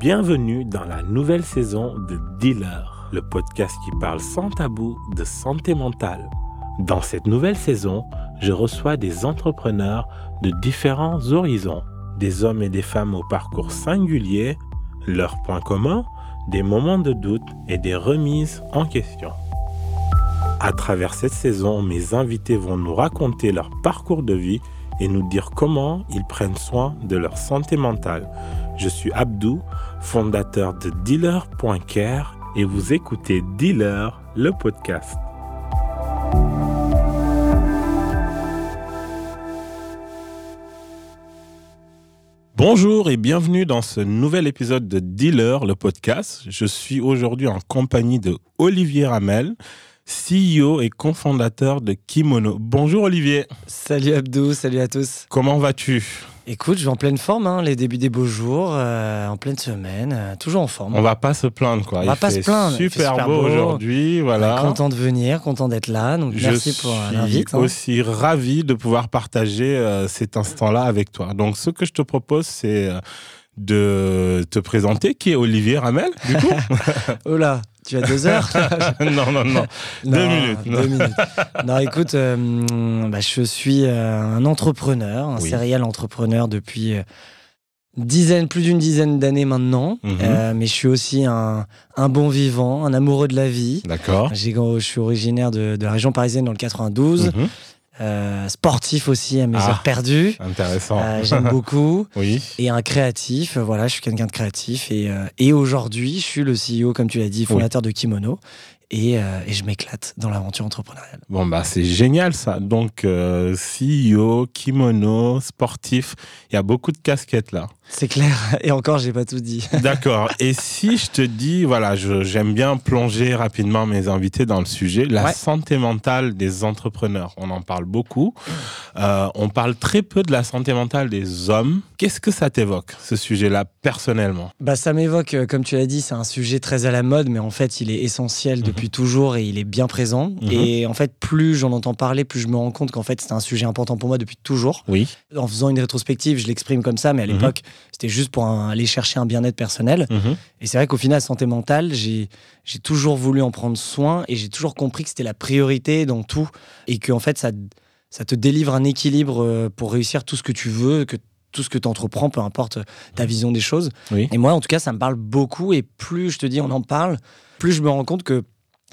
Bienvenue dans la nouvelle saison de Dealer, le podcast qui parle sans tabou de santé mentale. Dans cette nouvelle saison, je reçois des entrepreneurs de différents horizons, des hommes et des femmes au parcours singulier, leurs points communs, des moments de doute et des remises en question. À travers cette saison, mes invités vont nous raconter leur parcours de vie et nous dire comment ils prennent soin de leur santé mentale. Je suis Abdou, fondateur de Dealer.care et vous écoutez Dealer, le podcast. Bonjour et bienvenue dans ce nouvel épisode de Dealer, le podcast. Je suis aujourd'hui en compagnie de Olivier Ramel, CEO et cofondateur de Kimono. Bonjour Olivier. Salut Abdou, salut à tous. Comment vas-tu? Écoute, je vais en pleine forme, hein, les débuts des beaux jours, euh, en pleine semaine, euh, toujours en forme. On va pas se plaindre quoi. On va Il pas fait se plaindre. Super, beau, aujourd'hui, voilà. Content de venir, content d'être là. Donc Je merci pour suis l'invite. hein. aussi ravi de pouvoir partager euh, cet instant-là avec toi. Donc, ce que je te propose, c'est euh, de te présenter. Qui est Olivier Ramel, du coup? Oh là, tu as deux heures Non, non, non. Deux Non, minutes. Deux minutes. Non, écoute, euh, bah, je suis euh, un entrepreneur, un Oui. serial entrepreneur depuis euh, dizaine, plus d'une dizaine d'années maintenant. Mhm. Mais je suis aussi un, un bon vivant, un amoureux de la vie. D'accord. Je suis originaire de, de la région parisienne dans le 92. Mhm. Euh, sportif aussi à mes Ah. heures perdues. Intéressant. Euh, J'aime beaucoup. oui. Et un créatif. Euh, Voilà, je suis quelqu'un de créatif. Et, euh, et aujourd'hui, je suis le CEO, comme tu l'as dit, fondateur de Kimono. Et, et je m'éclate dans l'aventure entrepreneuriale. Bon, bah, c'est génial ça. Donc, CEO, kimono, sportif, il y a beaucoup de casquettes là. C'est clair. Et encore, j'ai pas tout dit. D'accord. Et si je te dis, voilà, j'aime bien plonger rapidement mes invités dans le sujet, la Ouais. santé mentale des entrepreneurs. On en parle beaucoup. Euh, on parle très peu de la santé mentale des hommes. Qu'est-ce que ça t'évoque, ce sujet-là, personnellement? Bah, ça m'évoque, euh, comme tu l'as dit, c'est un sujet très à la mode, mais en fait, il est essentiel depuis toujours et il est bien présent. Mhm. Et en fait, plus j'en entends parler, plus je me rends compte qu'en fait, c'est un sujet important pour moi depuis toujours. Oui. En faisant une rétrospective, je l'exprime comme ça, mais à Mhm. l'époque, c'était juste pour un- aller chercher un bien-être personnel. Mhm. Et c'est vrai qu'au final, santé mentale, j'ai toujours voulu en prendre soin et j'ai toujours compris que c'était la priorité dans tout et que en fait, ça, ça te délivre un équilibre euh, pour réussir tout ce que tu veux, que tout ce que tu entreprends, peu importe ta vision des choses. Oui. Et moi, en tout cas, ça me parle beaucoup et plus je te dis, on en parle, plus je me rends compte que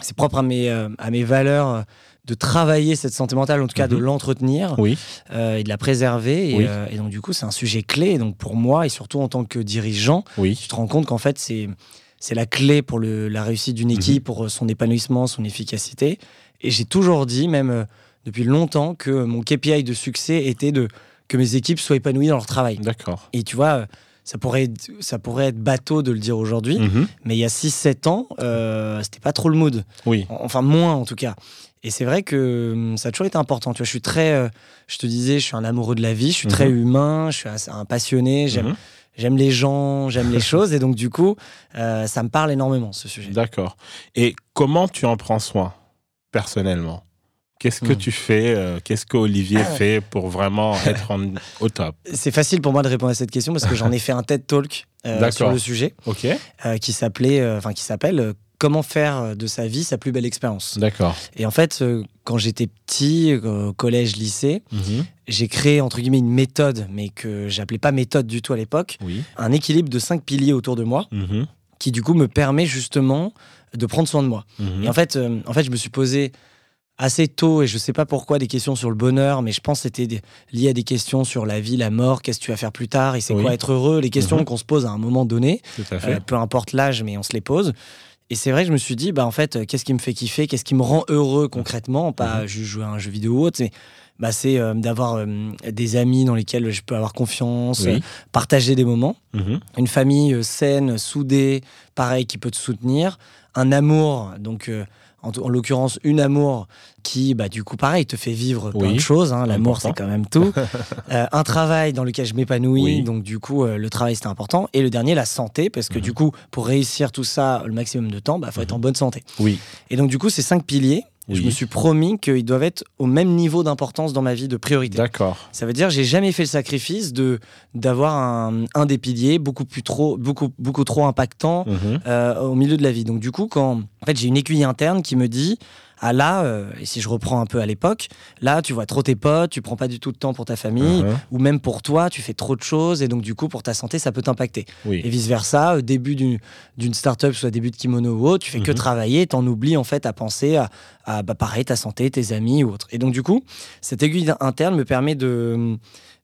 c'est propre à mes, euh, à mes valeurs euh, de travailler cette santé mentale, en tout cas de Mhm. l'entretenir Oui. euh, et de la préserver. Et, Oui. euh, et donc, du coup, c'est un sujet clé. Et donc, pour moi, et surtout en tant que dirigeant, Oui. tu te rends compte qu'en fait, c'est, c'est la clé pour le, la réussite d'une équipe, pour euh, son épanouissement, son efficacité. Et j'ai toujours dit, même euh, depuis longtemps, que mon KPI de succès était de, que mes équipes soient épanouies dans leur travail. D'accord. Et tu vois, ça pourrait, être, ça pourrait être bateau de le dire aujourd'hui, Mhm. mais il y a 6-7 ans, euh, c'était pas trop le mood. Oui. Enfin, moins en tout cas. Et c'est vrai que hum, ça a toujours été important. Tu vois, je suis très, euh, je te disais, je suis un amoureux de la vie, je suis très Mhm. humain, je suis un passionné, j'aime, Mhm. j'aime les gens, j'aime les choses. Et donc, du coup, euh, ça me parle énormément, ce sujet. D'accord. Et comment tu en prends soin, personnellement? Qu'est-ce que Hmm. tu fais euh, Qu'est-ce que Olivier fait pour vraiment être en- au top? C'est facile pour moi de répondre à cette question parce que j'en ai fait un TED Talk euh, sur le sujet Ok. euh, qui s'appelait, enfin, qui s'appelle Comment faire de sa vie sa plus belle expérience. D'accord. Et en fait, euh, quand j'étais petit, euh, collège, lycée, Mhm. j'ai créé entre guillemets une méthode, mais que j'appelais pas méthode du tout à l'époque, Oui. un équilibre de cinq piliers autour de moi, Mhm. qui du coup me permet justement de prendre soin de moi. Mhm. Et en fait, euh, en fait, je me suis posé assez tôt, et je sais pas pourquoi, des questions sur le bonheur, mais je pense que c'était lié à des questions sur la vie, la mort, qu'est-ce que tu vas faire plus tard, et c'est Oui. quoi être heureux, les questions qu'on se pose à un moment donné, Tout à fait. euh, peu importe l'âge, mais on se les pose. Et c'est vrai que je me suis dit, bah en fait, euh, qu'est-ce qui me fait kiffer, qu'est-ce qui me rend heureux concrètement, pas juste jouer à un jeu vidéo ou autre, mais bah, c'est euh, d'avoir euh, des amis dans lesquels je peux avoir confiance, Oui. euh, partager des moments, Mhm. une famille saine, soudée, pareil, qui peut te soutenir, un amour, donc en, en l'occurrence une amour qui, bah, du coup, pareil, te fait vivre plein Oui. de choses. hein. L'amour, c'est quand même tout. Euh, un travail dans lequel je m'épanouis, Oui. donc du coup, euh, le travail, c'est important. Et le dernier, la santé, parce que Mhm. du coup, pour réussir tout ça le maximum de temps, bah, faut être Mhm. en bonne santé. Oui. Et donc, du coup, ces cinq piliers, Je me suis promis qu'ils doivent être au même niveau d'importance dans ma vie de priorité. D'accord. Ça veut dire j'ai jamais fait le sacrifice de d'avoir un, un des piliers beaucoup plus trop beaucoup beaucoup trop impactant Mhm. euh, au milieu de la vie. Donc du coup quand en fait j'ai une aiguille interne qui me dit ah là euh, et si je reprends un peu à l'époque là tu vois trop tes potes tu prends pas du tout de temps pour ta famille Mhm. ou même pour toi tu fais trop de choses et donc du coup pour ta santé ça peut t'impacter Oui. et vice versa début d'une d'une startup soit début de kimono ou autre tu fais que Mhm. travailler t'en oublies en fait à penser à, à bah, pareil ta santé tes amis ou autre et donc du coup cette aiguille interne me permet de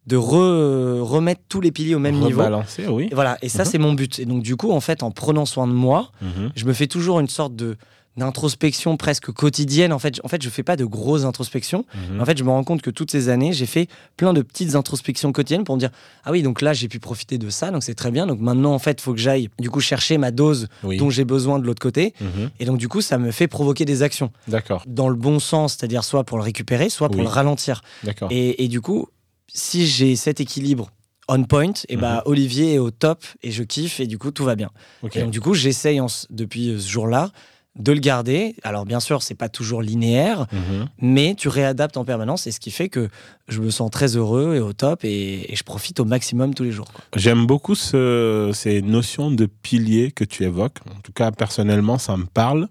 de re- remettre tous les piliers au même niveau Rebalancer, oui. et voilà et ça Mhm. c'est mon but et donc du coup en fait en prenant soin de moi Mhm. je me fais toujours une sorte de d'introspection presque quotidienne en fait en fait je fais pas de grosses introspections Mhm. en fait, je me rends compte que toutes ces années, j'ai fait plein de petites introspections quotidiennes pour me dire ah oui, donc là, j'ai pu profiter de ça, donc c'est très bien. Donc maintenant, en fait, il faut que j'aille du coup chercher ma dose Oui. dont j'ai besoin de l'autre côté. Mhm. Et donc du coup, ça me fait provoquer des actions D'accord. dans le bon sens, c'est-à-dire soit pour le récupérer, soit pour Oui. le ralentir. D'accord. Et, et du coup, si j'ai cet équilibre on point, et bah Olivier est au top et je kiffe et du coup tout va bien. Et donc du coup, j'essaye depuis ce jour-là de le garder. Alors bien sûr, c'est pas toujours linéaire, Mhm. mais tu réadaptes en permanence et ce qui fait que je me sens très heureux et au top et, et je profite au maximum tous les jours. J'aime beaucoup ce- ces notions de piliers que tu évoques. En tout cas, personnellement, ça me parle.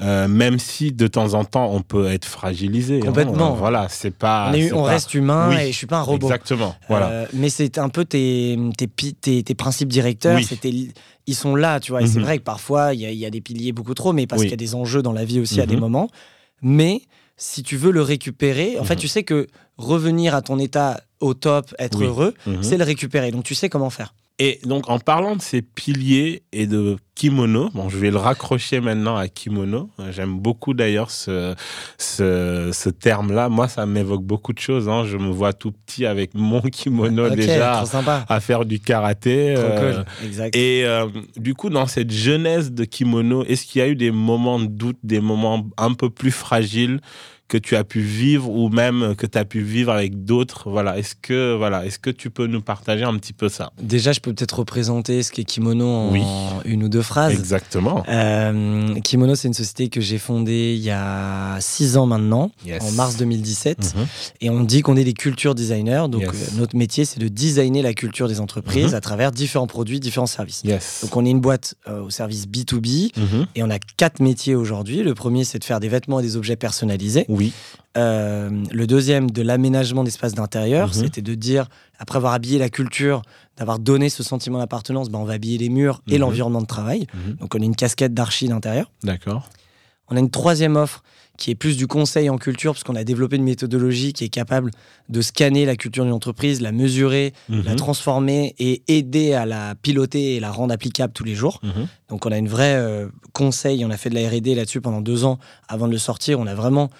Euh, même si de temps en temps, on peut être fragilisé. hein. Complètement. Voilà, c'est pas. on est- c'est on pas- reste humain Oui, et je suis pas un robot. Exactement. Voilà. Euh, mais c'est un peu tes, tes, pi- tes, tes principes directeurs, Oui. c'est tes- ils sont là, tu vois. Et c'est Mhm. vrai que parfois, il y, a- il y a des piliers beaucoup trop, mais parce Oui. qu'il y a des enjeux dans la vie aussi à des Mhm. moments. Mais si tu veux le récupérer, en fait, Mhm. tu sais que revenir à ton état au top, être heureux, c'est le récupérer. Donc tu sais comment faire. Et donc, en parlant de ces piliers et de kimono, bon, je vais le raccrocher maintenant à kimono. J'aime beaucoup d'ailleurs ce, ce, ce terme-là. Moi, ça m'évoque beaucoup de choses. hein. Je me vois tout petit avec mon kimono déjà à faire du karaté. Trop euh, cool. Et euh, du coup, dans cette jeunesse de kimono, est-ce qu'il y a eu des moments de doute, des moments un peu plus fragiles que tu as pu vivre ou même que tu as pu vivre avec d'autres Voilà, est-ce que voilà, est-ce que tu peux nous partager un petit peu ça? Déjà, je peux peut-être représenter ce qu'est Kimono en Oui. une ou deux phrases. Exactement. Euh, Kimono, c'est une société que j'ai fondée il y a six ans maintenant, Yes. en mars 2017. Mhm. Et on dit qu'on est des culture designers. Donc, Yes. euh, notre métier, c'est de designer la culture des entreprises Mhm. à travers différents produits, différents services. Yes. Donc, on est une boîte euh, au service B2B Mhm. et on a quatre métiers aujourd'hui. Le premier, c'est de faire des vêtements et des objets personnalisés. Oui. Euh, le deuxième, de l'aménagement d'espaces d'intérieur. Mhm. C'était de dire, après avoir habillé la culture, d'avoir donné ce sentiment d'appartenance, ben, on va habiller les murs et Mhm. l'environnement de travail. Mhm. Donc, on a une casquette d'archi d'intérieur. D'accord. On a une troisième offre qui est plus du conseil en culture, parce qu'on a développé une méthodologie qui est capable de scanner la culture d'une entreprise, la mesurer, la transformer et aider à la piloter et la rendre applicable tous les jours. Donc on a une vraie euh, conseil, on a fait de la R&D là-dessus pendant deux ans avant de le sortir. On a vraiment,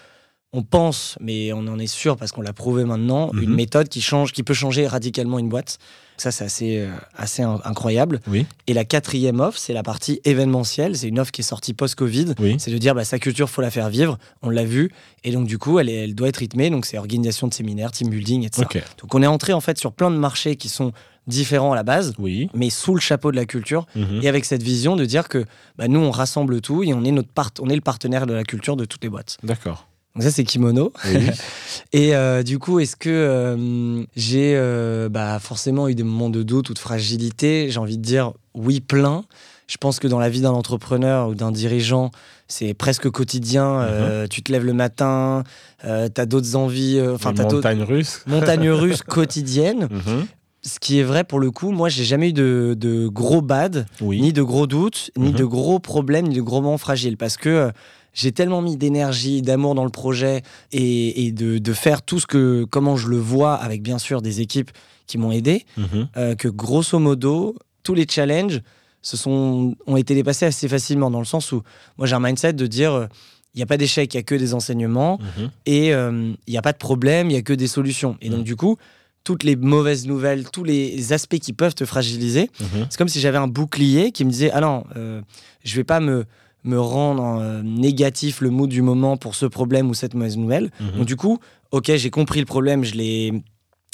on pense, mais on en est sûr parce qu'on l'a prouvé maintenant, Mhm. une méthode qui change, qui peut changer radicalement une boîte. Ça c'est assez, euh, assez incroyable. Oui. Et la quatrième offre, c'est la partie événementielle. C'est une offre qui est sortie post-Covid. Oui. C'est de dire, bah, sa culture, faut la faire vivre. On l'a vu. Et donc, du coup, elle, est- elle doit être rythmée. Donc, c'est organisation de séminaires, team building, etc. Donc, on est entré, en fait, sur plein de marchés qui sont différents à la base, Oui. mais sous le chapeau de la culture. Mhm. Et avec cette vision de dire que bah, nous, on rassemble tout et on est, notre part on est le partenaire de la culture de toutes les boîtes. D'accord. Donc, ça, c'est Kimono. Oui. Et euh, du coup, est-ce que euh, j'ai euh, bah, forcément eu des moments de doute ou de fragilité? J'ai envie de dire oui, plein. Je pense que dans la vie d'un entrepreneur ou d'un dirigeant, c'est presque quotidien. Mhm. Euh, tu te lèves le matin, euh, tu as d'autres envies, euh, enfin, Les tu as d'autres montagnes russes. montagnes russes quotidiennes. Mhm. Ce qui est vrai pour le coup, moi, j'ai jamais eu de, de gros bad, Oui. ni de gros doutes, ni Mhm. de gros problèmes, ni de gros moments fragiles. Parce que euh, j'ai tellement mis d'énergie, d'amour dans le projet et, et de, de faire tout ce que, comment je le vois, avec bien sûr des équipes qui m'ont aidé, Mhm. euh, que grosso modo, tous les challenges se sont, ont été dépassés assez facilement, dans le sens où moi j'ai un mindset de dire euh, il n'y a pas d'échec, il n'y a que des enseignements Mhm. et euh, il n'y a pas de problème, il n'y a que des solutions. Et donc, Mhm. du coup, toutes les mauvaises nouvelles, tous les aspects qui peuvent te fragiliser, c'est comme si j'avais un bouclier qui me disait Ah non, euh, je vais pas me, me rendre euh, négatif le mood du moment pour ce problème ou cette mauvaise nouvelle. Mhm. Donc, du coup, ok, j'ai compris le problème, je l'ai,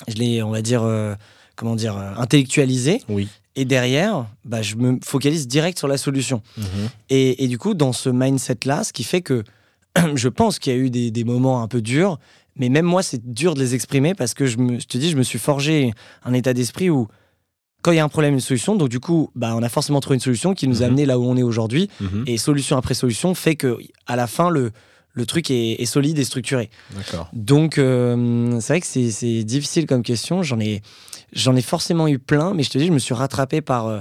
je l'ai on va dire, euh, comment dire, euh, intellectualisé. Oui. Et derrière, bah, je me focalise direct sur la solution. Mhm. Et, et du coup, dans ce mindset-là, ce qui fait que je pense qu'il y a eu des, des moments un peu durs, mais même moi, c'est dur de les exprimer parce que je, me, je te dis, je me suis forgé un état d'esprit où quand il y a un problème, une solution. Donc, du coup, bah, on a forcément trouvé une solution qui nous a Mhm. amené là où on est aujourd'hui. Mhm. Et solution après solution fait que à la fin, le, le truc est, est solide et structuré. Donc, euh, c'est vrai que c'est difficile comme question. J'en ai, j'en ai forcément eu plein, mais je te dis, je me suis rattrapé par euh,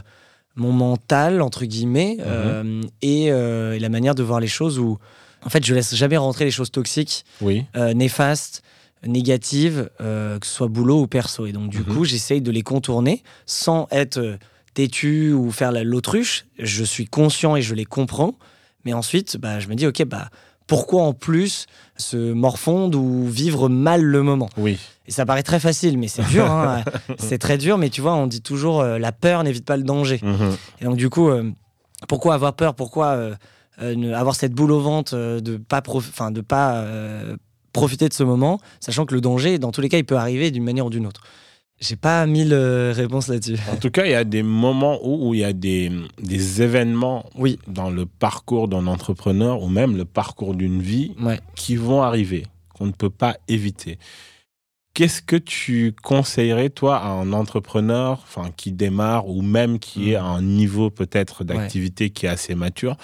mon mental, entre guillemets, et, euh, et la manière de voir les choses où, en fait, je laisse jamais rentrer les choses toxiques, Oui. néfastes, négatives, euh, que ce soit boulot ou perso. Et donc, du Mhm. coup, j'essaye de les contourner sans être euh, têtu ou faire la- l'autruche. Je suis conscient et je les comprends. Mais ensuite, bah, je me dis, OK, bah, pourquoi en plus se morfondre ou vivre mal le moment? Oui. Et ça paraît très facile, mais c'est dur. hein. c'est très dur, mais tu vois, on dit toujours euh, la peur n'évite pas le danger. Mhm. Et donc, du coup, euh, pourquoi avoir peur? Pourquoi euh, avoir cette boule au ventre de pas, prof- enfin, de pas euh, profiter de ce moment, sachant que le danger, dans tous les cas, il peut arriver d'une manière ou d'une autre J'ai pas mille euh, réponses là-dessus. En tout cas, il y a des moments où, où il y a des, des événements Oui, dans le parcours d'un entrepreneur ou même le parcours d'une vie ouais. qui vont arriver, qu'on ne peut pas éviter. Qu'est-ce que tu conseillerais, toi, à un entrepreneur qui démarre ou même qui est à un niveau peut-être d'activité qui est assez mature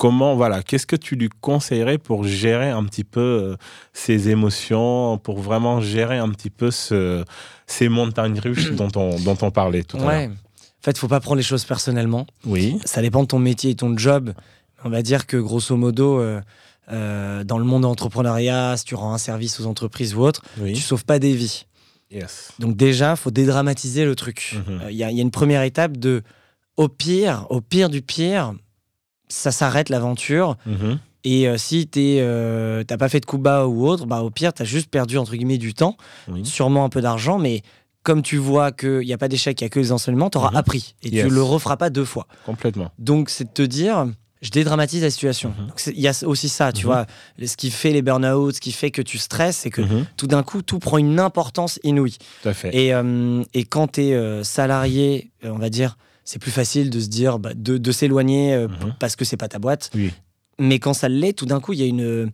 Comment, voilà, qu'est-ce que tu lui conseillerais pour gérer un petit peu euh, ses émotions, pour vraiment gérer un petit peu ce, ces montagnes russes dont on, dont on parlait tout à l'heure? En fait, faut pas prendre les choses personnellement. Oui. Ça dépend de ton métier et ton job. On va dire que grosso modo, euh, euh, dans le monde de l'entrepreneuriat, si tu rends un service aux entreprises ou autre, Oui. tu sauves pas des vies. Yes. Donc déjà, faut dédramatiser le truc. Il Mhm. y, a- y a une première étape de, au pire, au pire du pire, ça s'arrête l'aventure. Mhm. Et euh, si t'es, euh, t'as pas fait de coup bas ou autre, bah au pire, t'as juste perdu entre guillemets du temps, Oui. sûrement un peu d'argent, mais comme tu vois qu'il n'y a pas d'échec, il n'y a que les enseignements, t'auras Mhm. appris et Yes. tu le referas pas deux fois. Complètement. Donc c'est de te dire, je dédramatise la situation. Mhm. Il y a aussi ça, tu Mhm. vois, ce qui fait les burn-out, ce qui fait que tu stresses, c'est que tout d'un coup, tout prend une importance inouïe. Tout à fait. Et, euh, et quand tu es salarié, euh, on va dire, c'est plus facile de se dire, bah, de, de s'éloigner euh, Mhm. parce que c'est pas ta boîte. Oui. Mais quand ça l'est, tout d'un coup, il y, a une-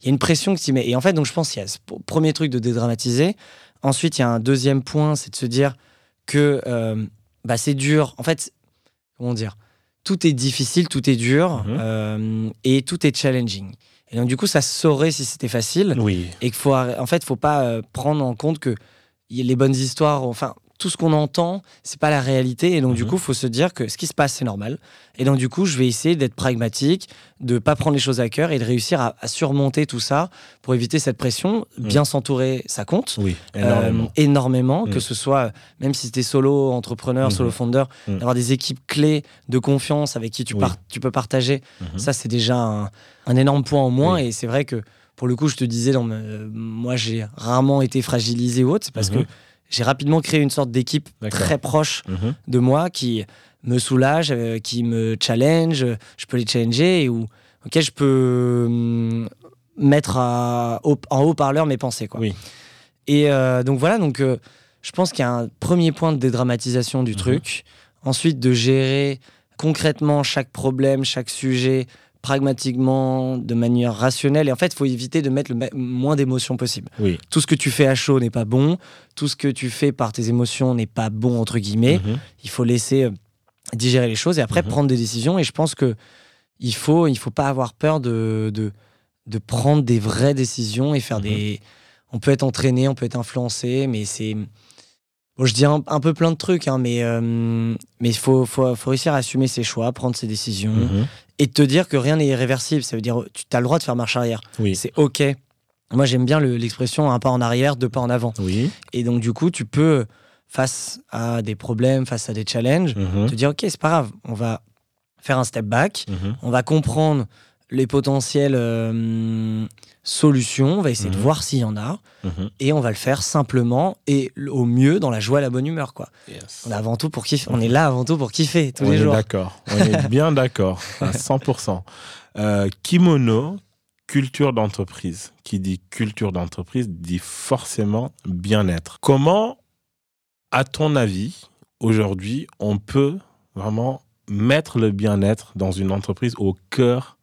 il y a une pression que tu mets. Et en fait, donc, je pense qu'il y a ce premier truc de dédramatiser. Ensuite, il y a un deuxième point, c'est de se dire que euh, bah, c'est dur. En fait, comment dire? Tout est difficile, tout est dur Mhm. euh, et tout est challenging. Et donc, du coup, ça se saurait si c'était facile Oui. et qu'il faut en fait faut pas prendre en compte que les bonnes histoires enfin tout ce qu'on entend c'est pas la réalité et donc du Mhm. coup faut se dire que ce qui se passe c'est normal et donc du coup je vais essayer d'être pragmatique de pas prendre les choses à cœur et de réussir à, à surmonter tout ça pour éviter cette pression bien s'entourer ça compte Oui. euh, Énormément. Mm. que ce soit, même si tu es solo entrepreneur, Mhm. solo founder, d'avoir des équipes clés de confiance avec qui tu, Oui. tu peux partager, Mhm. ça c'est déjà un, un énorme point en moins. Oui. Et c'est vrai que pour le coup, je te disais, dans me- moi j'ai rarement été fragilisé ou autre, c'est parce Mhm. que j'ai rapidement créé une sorte d'équipe très proche Mhm. de moi qui me soulage, euh, qui me challenge, je peux les challenger et où, auquel je peux hum, mettre à- au- en haut-parleur mes pensées. Quoi. Oui. Et euh, donc voilà, donc, euh, je pense qu'il y a un premier point de dédramatisation du Mhm. truc. Ensuite, de gérer concrètement chaque problème, chaque sujet, pragmatiquement, de manière rationnelle. Et en fait, il faut éviter de mettre le moins d'émotions possible. Oui. Tout ce que tu fais à chaud n'est pas bon. Tout ce que tu fais par tes émotions n'est pas bon, entre guillemets. Mhm. Il faut laisser euh, digérer les choses et après Mhm. prendre des décisions. Et je pense que il faut, il faut pas avoir peur de, de, de prendre des vraies décisions et faire Mhm. des. On peut être entraîné, on peut être influencé, mais c'est. Bon, je dis un, un peu plein de trucs, hein, mais euh, mais il faut, faut, faut réussir à assumer ses choix, prendre ses décisions Mhm. et te dire que rien n'est irréversible. Ça veut dire tu as le droit de faire marche arrière. Oui. C'est OK. Moi, j'aime bien le- l'expression un pas en arrière, deux pas en avant. Oui. Et donc, du coup, tu peux, face à des problèmes, face à des challenges, Mhm. te dire ok c'est pas grave on va faire un step back Mhm. on va comprendre les potentielles euh, solutions on va essayer de Mhm. voir s'il y en a Mhm. et on va le faire simplement et au mieux dans la joie et la bonne humeur quoi Yes. on est avant tout pour kiffer on est là avant tout pour kiffer tous On les jours d'accord. On est bien d'accord. À 100%. Euh, kimono, culture d'entreprise. Qui dit culture d'entreprise dit forcément bien-être. Comment, à ton avis, aujourd'hui, on peut vraiment mettre le bien-être dans une entreprise au cœur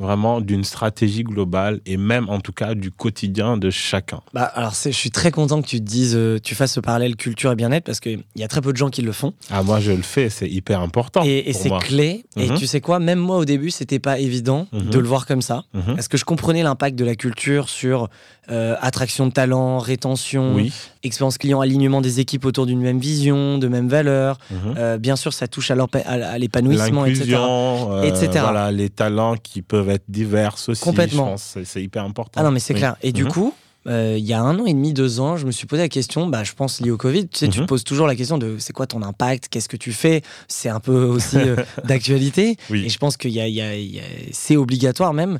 vraiment d'une stratégie globale et même en tout cas du quotidien de chacun. Bah, alors je suis très content que tu te dises, euh, tu fasses ce parallèle culture et bien-être parce qu'il y a très peu de gens qui le font. Ah moi je le fais, c'est hyper important. Et, c'est clé. Et Mhm. tu sais quoi, même moi au début, c'était pas évident Mhm. de le voir comme ça. Mhm. Parce que je comprenais l'impact de la culture sur euh, attraction de talent, rétention, Oui. expérience client, alignement des équipes autour d'une même vision, de mêmes valeurs. Mhm. Euh, bien sûr, ça touche à l'épanouissement, etc. Euh, etc. voilà, les talents qui peuvent être divers aussi. Complètement. C'est- hyper important. Ah non, mais c'est Oui. clair. Et du Mhm. coup, euh, il y a un an et demi, deux ans, je me suis posé la question, bah, je pense lié au Covid. Tu sais, tu Mhm. poses toujours la question de c'est quoi ton impact, qu'est-ce que tu fais? C'est un peu aussi euh, d'actualité. Oui. Et je pense qu'il y a, il y a- il y a- c'est obligatoire même.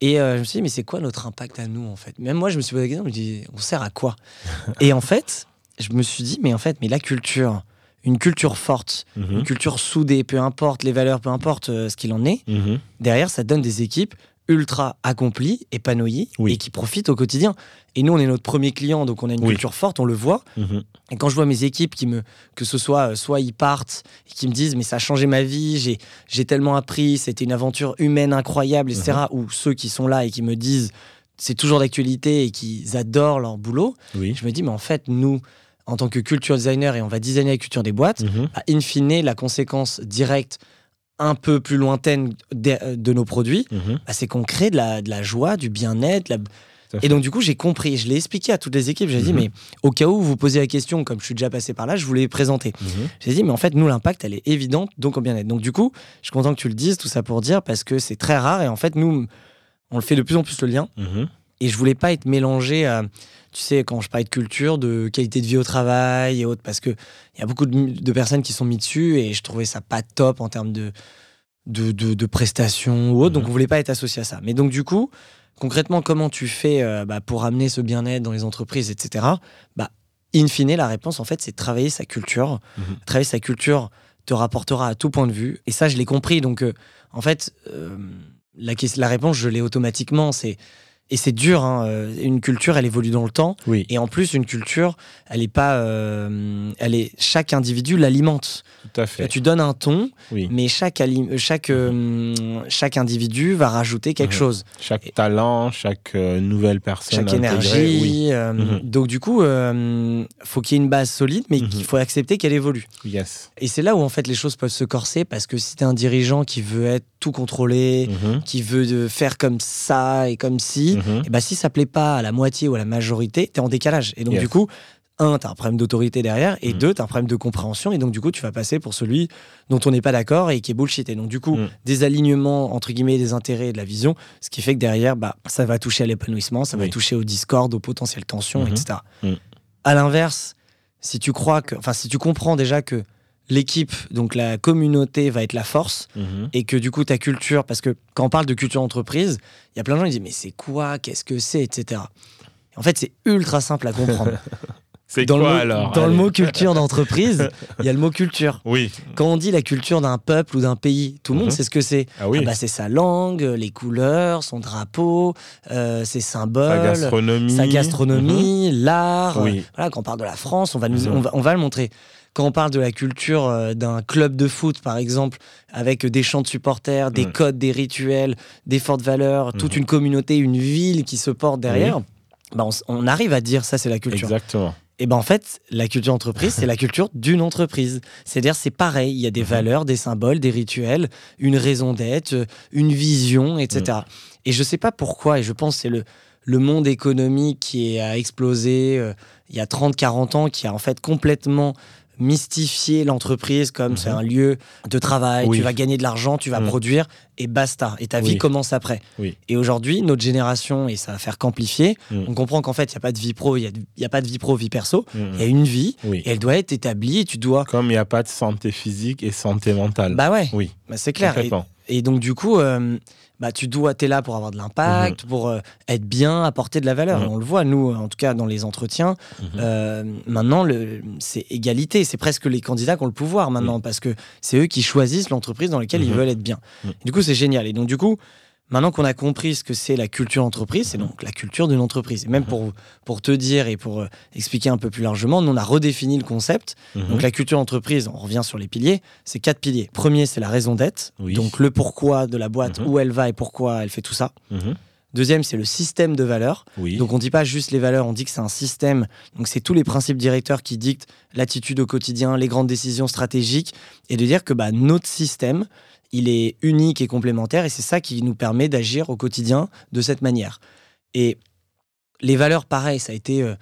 Et euh, je me suis dit, mais c'est quoi notre impact à nous en fait? Même moi, je me suis posé la question, je me dis, on sert à quoi? Et en fait, je me suis dit, mais en fait, mais la culture, une culture forte, Mhm. une culture soudée, peu importe les valeurs, peu importe euh, ce qu'il en est, Mhm. derrière, ça donne des équipes ultra accomplies, épanouies Oui. et qui profitent au quotidien. Et nous, on est notre premier client, donc on a une Oui. culture forte, on le voit. Mhm. Et quand je vois mes équipes qui me, que ce soit, euh, soit ils partent et qui me disent, mais ça a changé ma vie, j'ai, j'ai tellement appris, c'était une aventure humaine incroyable, etc. Mhm. Ou ceux qui sont là et qui me disent, c'est toujours d'actualité et qu'ils adorent leur boulot. Oui. Je me dis, mais en fait, nous, en tant que culture designer et on va designer la culture des boîtes, bah, in fine, la conséquence directe un peu plus lointaine de, de nos produits, Mhm. bah, c'est qu'on crée de la, de la joie, du bien-être. la-. Et donc, du coup, j'ai compris. Je l'ai expliqué à toutes les équipes. J'ai dit, Mhm. mais au cas où vous posez la question, comme je suis déjà passé par là, je voulais les présenter. Mhm. J'ai dit, mais en fait, nous, l'impact, elle est évidente, donc au bien-être. Donc, du coup, je suis content que tu le dises, tout ça pour dire, parce que c'est très rare. Et en fait, nous, on le fait de plus en plus le lien. Et je voulais pas être mélangé à, tu sais, quand je parlais de culture, de qualité de vie au travail et autres, parce que il y a beaucoup de, de personnes qui sont mis dessus et je trouvais ça pas top en termes de, de, de- de prestations ou autre, donc Mhm. on voulait pas être associé à ça. Mais donc du coup, concrètement, comment tu fais euh, bah, pour amener ce bien-être dans les entreprises, etc. Bah, in fine, la réponse, en fait, c'est travailler sa culture. Mhm. Travailler sa culture te rapportera à tout point de vue. Et ça, je l'ai compris. Donc, euh, en fait, euh, la, la réponse, je l'ai automatiquement. C'est et c'est dur. hein, euh, Une culture, elle évolue dans le temps. Oui. Et en plus, une culture, elle est pas, euh, elle est chaque individu l'alimente. Tout à fait. Tu donnes un ton, Oui. mais chaque ali- chaque euh, chaque individu va rajouter quelque Mhm. chose. Chaque talent, chaque euh, nouvelle personne. chaque intégrée, énergie. Oui. euh, Mhm. Donc du coup, euh, faut qu'il y ait une base solide, mais Mhm. qu'il faut accepter qu'elle évolue. Yes. Et c'est là où en fait les choses peuvent se corser parce que si t'es un dirigeant qui veut être tout contrôlé, Mhm. qui veut euh, faire comme ça et comme si, Mhm. et ben si ça plaît pas à la moitié ou à la majorité, t'es en décalage. Et donc Yes. du coup, un, t'as un problème d'autorité derrière, et Mhm. deux, t'as un problème de compréhension, et donc du coup, tu vas passer pour celui dont on n'est pas d'accord et qui est bullshit. Et donc du coup, Mhm. des alignements entre guillemets des intérêts et de la vision, ce qui fait que derrière, bah, ça va toucher à l'épanouissement, ça va toucher au discord, aux potentielles tensions, Mhm. etc. À l'inverse, si tu crois que, enfin, si tu comprends déjà que l'équipe, donc la communauté, va être la force, Mhm. et que du coup ta culture, parce que quand on parle de culture entreprise, il y a plein de gens qui disent mais c'est quoi, qu'est-ce que c'est, etc. En fait, c'est ultra simple à comprendre. C'est dans quoi le mot, alors? Dans le mot culture d'entreprise, il y a le mot culture. Oui. Quand on dit la culture d'un peuple ou d'un pays, tout le monde Mhm. sait ce que c'est. Ah oui. Ah bah, c'est sa langue, les couleurs, son drapeau, euh, ses symboles, Sa gastronomie. sa gastronomie, l'art. Mhm. Oui. Euh, Voilà, quand on parle de la France, on va, nous, on va, on va le montrer. Quand on parle de la culture euh, d'un club de foot, par exemple, avec des chants de supporters, des codes, des rituels, des fortes valeurs, toute Mhm. une communauté, une ville qui se porte derrière, bah, on, arrive à dire ça, c'est la culture. Exactement. Et ben en fait, la culture entreprise, c'est la culture d'une entreprise. C'est-à-dire, c'est pareil. Il y a des Mhm. valeurs, des symboles, des rituels, une raison d'être, une vision, etc. Et je sais pas pourquoi, et je pense que c'est le, le monde économique qui a explosé euh, il y a 30-40 ans, qui a en fait complètement mystifié l'entreprise comme Mhm. c'est un lieu de travail, Oui. tu vas gagner de l'argent, tu vas Mhm. produire, et basta. Et ta vie commence après. Oui. Et aujourd'hui, notre génération, et ça va faire qu'amplifier, Mhm. on comprend qu'en fait, il n'y a pas de vie pro, il n'y a, a pas de vie pro, vie perso. Mhm. Il y a une vie et elle doit être établie et tu dois. Comme il n'y a pas de santé physique et santé mentale. Bah ouais, oui. bah c'est clair. Et, et donc, du coup, euh, bah, tu dois, es là pour avoir de l'impact, pour euh, être bien, apporter de la valeur. Mhm. Et on le voit, nous, en tout cas, dans les entretiens. Mhm. euh, maintenant, le- c'est égalité. C'est presque les candidats qui ont le pouvoir maintenant parce que c'est eux qui choisissent l'entreprise dans laquelle ils Mhm. veulent être bien. Mhm. Du coup, c'est génial. Et donc, du coup, Maintenant qu'on a compris ce que c'est la culture d'entreprise, c'est donc la culture d'une entreprise. Et même pour, pour te dire et pour euh, expliquer un peu plus largement, nous on a redéfini le concept. Mhm. Donc la culture d'entreprise, on revient sur les piliers, c'est quatre piliers. Premier, c'est la raison d'être, Oui. donc le pourquoi de la boîte, où elle va et pourquoi elle fait tout ça. Deuxième, c'est le système de valeurs. Oui. Donc on dit pas juste les valeurs, on dit que c'est un système. Donc c'est tous les principes directeurs qui dictent l'attitude au quotidien, les grandes décisions stratégiques, et de dire que bah, notre système, il est unique et complémentaire, et c'est ça qui nous permet d'agir au quotidien de cette manière. Et les valeurs, pareil, ça a été. euh,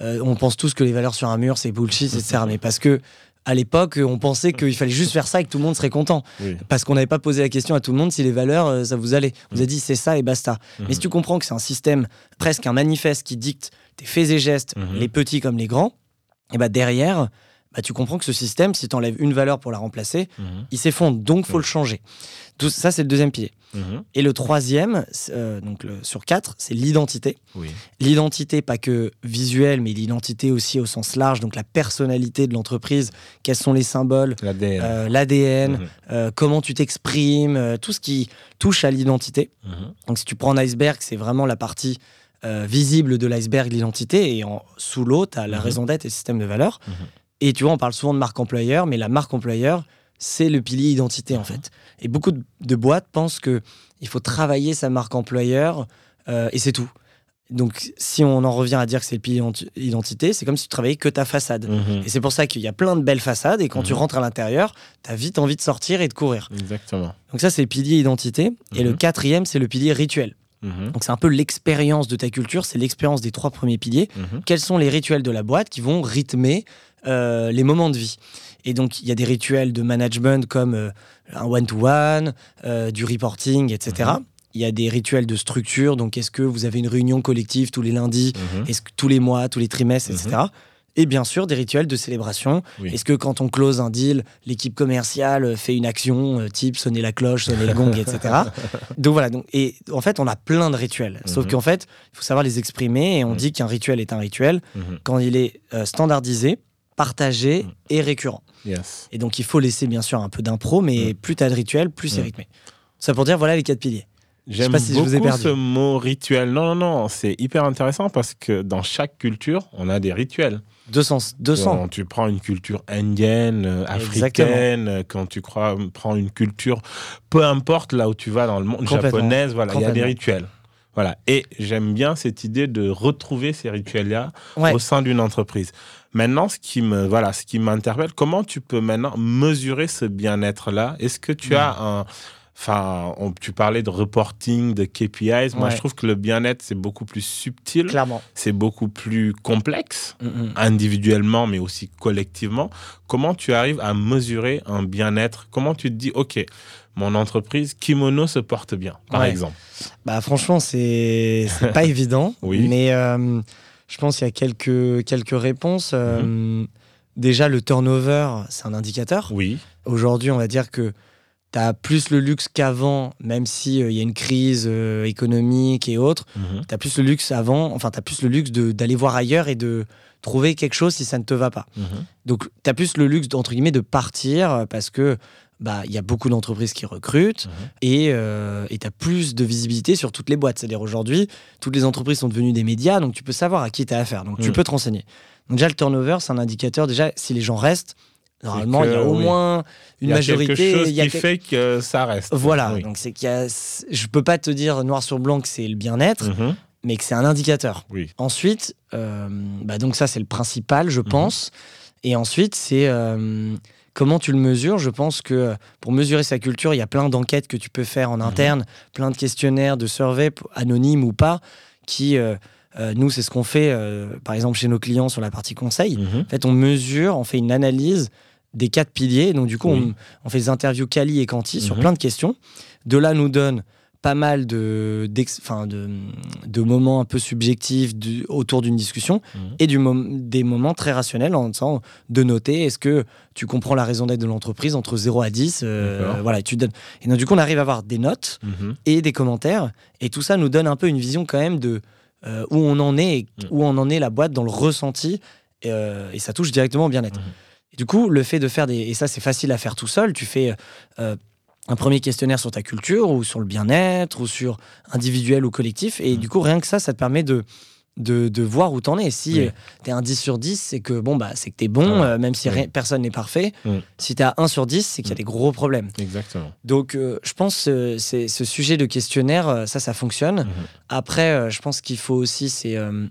euh, on pense tous que les valeurs sur un mur, c'est bullshit, etc. Mais parce que à l'époque, on pensait qu'il fallait juste faire ça et que tout le monde serait content. Oui. Parce qu'on n'avait pas posé la question à tout le monde si les valeurs, euh, ça vous allait. On vous a dit c'est ça et basta. Mais si tu comprends que c'est un système, presque un manifeste qui dicte tes faits et gestes, Mhm. les petits comme les grands, et bah derrière, bah tu comprends que ce système, si tu enlèves une valeur pour la remplacer, Mhm. il s'effondre. Donc, faut le changer. Tout ça, c'est le deuxième pilier. Mhm. Et le troisième, euh, donc le- sur quatre, c'est l'identité. Oui. L'identité, pas que visuelle, mais l'identité aussi au sens large, donc la personnalité de l'entreprise, quels sont les symboles, L'ADN. euh, Mhm. euh, comment tu t'exprimes, tout ce qui touche à l'identité. Donc si tu prends un iceberg, c'est vraiment la partie visible de l'iceberg, l'identité, et en, sous l'eau, tu as la raison d'être et le système de valeurs. Et tu vois, on parle souvent de marque employeur, mais la marque employeur, c'est le pilier identité en Mhm. fait. Et beaucoup de, de boîtes pensent que il faut travailler sa marque employeur euh, et c'est tout. Donc si on en revient à dire que c'est le pilier identi- identité, c'est comme si tu travaillais que ta façade. Mhm. Et c'est pour ça qu'il y a plein de belles façades et quand tu Mhm. rentres à l'intérieur, tu as vite envie de sortir et de courir. Exactement. Donc ça, c'est le pilier identité. Et le quatrième, c'est le pilier rituel. Donc c'est un peu l'expérience de ta culture, c'est l'expérience des trois premiers piliers. Quels sont les rituels de la boîte qui vont rythmer euh, les moments de vie Et donc il y a des rituels de management comme euh, un one-to-one, euh, du reporting, etc. Mhm. Il y a des rituels de structure, donc est-ce que vous avez une réunion collective tous les lundis, Mhm. est-ce que tous les mois, tous les trimestres, Mhm. etc. Et bien sûr, des rituels de célébration. Oui. Est-ce que quand on close un deal, l'équipe commerciale fait une action, euh, type sonner la cloche, sonner le gong, etc. Donc voilà. Donc, et en fait, on a plein de rituels. Sauf Mhm. qu'en fait, il faut savoir les exprimer. Et on Mhm. dit qu'un rituel est un rituel Mhm. quand il est euh, standardisé, partagé Mhm. et récurrent. Yes. Et donc, il faut laisser bien sûr un peu d'impro, mais Mhm. plus tu as de rituels, plus c'est Mhm. rythmé. Ça pour dire, voilà les quatre piliers. J'aime si je beaucoup vous ai perdu. ce mot rituel. Non, non, non, c'est hyper intéressant parce que dans chaque culture, on a des rituels. 200. 200. Quand tu prends une culture indienne, euh, Exactement. africaine, euh, quand tu crois, prends une culture, peu importe là où tu vas dans le monde, japonaise, voilà, il y a des rituels. Voilà. Et j'aime bien cette idée de retrouver ces rituels-là Ouais. au sein d'une entreprise. Maintenant, ce qui me, voilà, ce qui m'interpelle, comment tu peux maintenant mesurer ce bien-être-là? Est-ce que tu as un, enfin, on- tu parlais de reporting, de KPIs. Moi, je trouve que le bien-être c'est beaucoup plus subtil, Clairement. c'est beaucoup plus complexe Mm, mm. individuellement, mais aussi collectivement. Comment tu arrives à mesurer un bien-être? Comment tu te dis, ok, mon entreprise Kimono se porte bien, par Ouais. exemple. Bah franchement, c'est pas évident. Oui. Mais euh, je pense qu'il y a quelques, quelques réponses. Euh, Déjà, le turnover, c'est un indicateur. Oui. Aujourd'hui, on va dire que tu as plus le luxe qu'avant, même s'il il y a une crise euh, économique et autres. Mhm. Tu as plus le luxe avant, enfin, tu as plus le luxe d'aller voir ailleurs et de trouver quelque chose si ça ne te va pas. Mhm. Donc, tu as plus le luxe, entre guillemets, de partir euh, parce que bah il y a beaucoup d'entreprises qui recrutent Mhm. et tu as plus de visibilité sur toutes les boîtes. C'est-à-dire aujourd'hui, toutes les entreprises sont devenues des médias, donc tu peux savoir à qui tu as affaire. Donc, tu Mhm. peux te renseigner. Donc, déjà, le turnover, c'est un indicateur. Déjà, si les gens restent, normalement, il y a au oui. moins une il y a majorité. quelque chose il y a qui fait que ça reste. Voilà, Oui. donc c'est qu'il y a. Je peux pas te dire noir sur blanc que c'est le bien-être, Mhm. mais que c'est un indicateur. Oui. Ensuite, euh, bah donc ça c'est le principal, je pense. Et ensuite, c'est euh, comment tu le mesures? Je pense que euh, pour mesurer sa culture, il y a plein d'enquêtes que tu peux faire en interne, plein de questionnaires, de surveys anonymes ou pas, qui euh, euh, nous c'est ce qu'on fait, euh, par exemple chez nos clients sur la partie conseil. Mhm. En fait, on mesure, on fait une analyse des quatre piliers. Donc, du coup, Oui. on, on fait des interviews Cali et Canti sur Mhm. plein de questions. De là, nous donne pas mal de, d'ex- enfin, de, de moments un peu subjectifs du- autour d'une discussion Mhm. et du mom- des moments très rationnels en disant de noter est-ce que tu comprends la raison d'être de l'entreprise entre 0 à 10 euh, voilà, et tu donnes. Et donc, du coup, on arrive à avoir des notes Mhm. et des commentaires. Et tout ça nous donne un peu une vision quand même de euh, où on en est, et Mm. où on en est la boîte dans le ressenti. Et, euh, et ça touche directement au bien-être. Mhm. Du coup, le fait de faire des. Et ça, c'est facile à faire tout seul. Tu fais. euh, un premier questionnaire sur ta culture ou sur le bien-être ou sur individuel ou collectif. Et Mm. du coup, rien que ça, ça te permet de, de, de voir où t'en es. Si Oui. tu es un 10 sur 10, c'est que bon, bah, c'est que t'es bon, Voilà. euh, même si Oui. rien- personne n'est parfait. Mm. Si tu as 1 sur 10, c'est qu'il y a Mm. des gros problèmes. Exactement. Donc, euh, je pense que c'est ce sujet de questionnaire, euh, ça, ça fonctionne. Mhm. Après, euh, je pense qu'il faut aussi, c'est euh,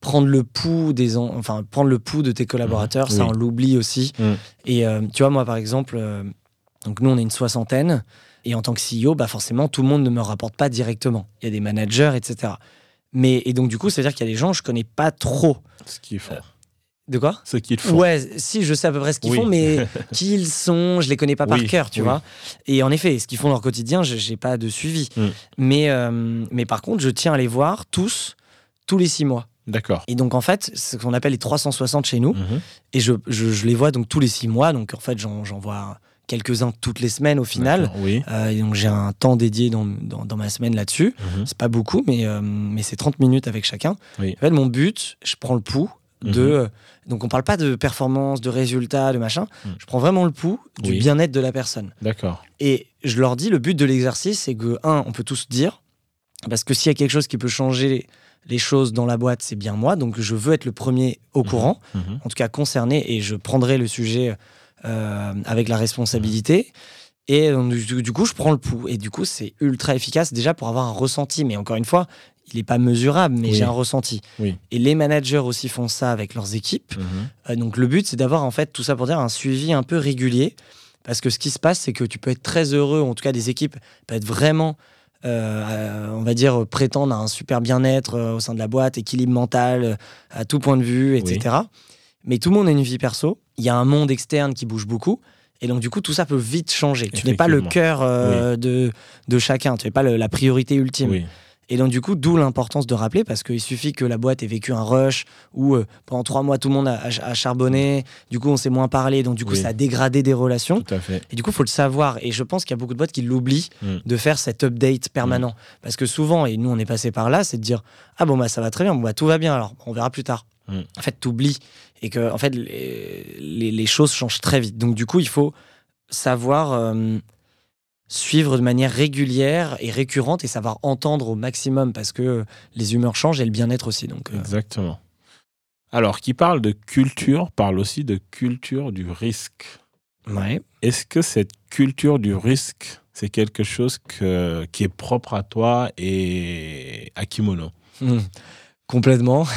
prendre le pouls des, en- enfin, prendre le pouls de tes collaborateurs. Ça, Oui. on l'oublie aussi. Et euh, tu vois, moi, par exemple, euh, donc nous, on est une soixantaine. Et en tant que CEO, bah forcément, tout le monde ne me rapporte pas directement. Il y a des managers, etc. Mais et donc du coup, ça veut dire qu'il y a des gens que je connais pas trop. Ce qu'ils font. De quoi? Ce qu'ils font. Ouais, si je sais à peu près ce qu'ils Oui. font, mais qui ils sont, je les connais pas par cœur, tu oui. vois. Et en effet, ce qu'ils font dans leur quotidien, je j'ai pas de suivi. Mm. Mais euh, mais par contre, je tiens à les voir tous tous les six mois. D'accord. Et donc en fait, c'est ce qu'on appelle les 360 chez nous. Mhm. Et je, je, je les vois donc tous les six mois. Donc en fait, j'en vois quelques-uns toutes les semaines au final. Oui. Euh, et donc j'ai un temps dédié dans, dans, dans ma semaine là-dessus. Mhm. C'est pas beaucoup, mais, euh, mais c'est 30 minutes avec chacun. Oui. En fait, mon but, je prends le pouls de. Mhm. euh, Donc on parle pas de performance, de résultats, de machin. Mhm. Je prends vraiment le pouls du Oui. bien-être de la personne. D'accord. Et je leur dis, le but de l'exercice, c'est que, un, on peut tous dire, parce que s'il y a quelque chose qui peut changer les, choses dans la boîte, c'est bien moi. Donc je veux être le premier au Mhm. courant, en tout cas concerné, et je prendrai le sujet euh, avec la responsabilité. Et donc, du, du coup, je prends le pouls. Et du coup, c'est ultra efficace déjà pour avoir un ressenti. Mais encore une fois, il n'est pas mesurable, mais Oui. j'ai un ressenti. Oui. Et les managers aussi font ça avec leurs équipes. Mhm. Euh, donc le but, c'est d'avoir en fait tout ça pour dire un suivi un peu régulier. Parce que ce qui se passe, c'est que tu peux être très heureux, en tout cas des équipes peuvent être vraiment, euh, euh, on va dire, prétendre à un super bien-être euh, au sein de la boîte, équilibre mental, euh, à tout point de vue, etc. Mais tout le monde a une vie perso. Il y a un monde externe qui bouge beaucoup. Et donc, du coup, tout ça peut vite changer. Tu n'es pas le cœur euh, de, de chacun. Tu n'es pas le- la priorité ultime. Oui. Et donc, du coup, d'où l'importance de rappeler, parce qu'il suffit que la boîte ait vécu un rush où euh, pendant trois mois, tout le monde a, a- a charbonné, du coup, on s'est moins parlé, donc du coup, Oui. ça a dégradé des relations. Tout à fait. Et du coup, il faut le savoir. Et je pense qu'il y a beaucoup de boîtes qui l'oublient Mm. de faire cet update permanent. Parce que souvent, et nous, on est passé par là, c'est de dire Ah bon, bah ça va très bien, bon, bah, tout va bien, alors on verra plus tard. En fait, t'oublies. Et que, en fait, les, les- les choses changent très vite. Donc, du coup, il faut savoir. euh, suivre de manière régulière et récurrente et savoir entendre au maximum parce que les humeurs changent et le bien-être aussi. Donc, euh, Exactement. Alors, qui parle de culture parle aussi de culture du risque. ouais. Est-ce que cette culture du risque, c'est quelque chose que, qui est propre à toi et à Kimono? Hmm. Complètement.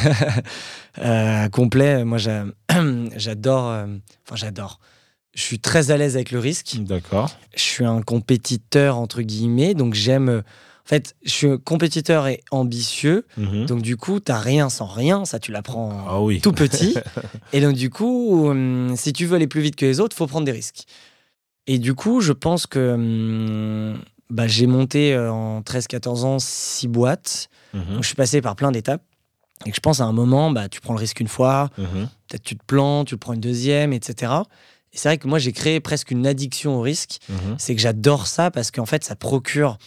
Euh, complet. Moi, j'a- j'adore. euh, Enfin, j'adore. Je suis très à l'aise avec le risque. D'accord. Je suis un compétiteur, entre guillemets. Donc, j'aime. En fait, je suis compétiteur et ambitieux. Mhm. Donc, du coup, t'as rien sans rien. Ça, tu l'apprends Ah oui. tout petit. et donc, du coup, hum, si tu veux aller plus vite que les autres, faut prendre des risques. Et du coup, je pense que hum, bah, j'ai monté euh, en 13-14 ans six boîtes. Mhm. Donc, je suis passé par plein d'étapes. Et que je pense à un moment, bah, tu prends le risque une fois, Mhm. peut-être tu te plantes, tu le prends une deuxième, etc. Et c'est vrai que moi, j'ai créé presque une addiction au risque. Mhm. C'est que j'adore ça parce qu'en fait, ça procure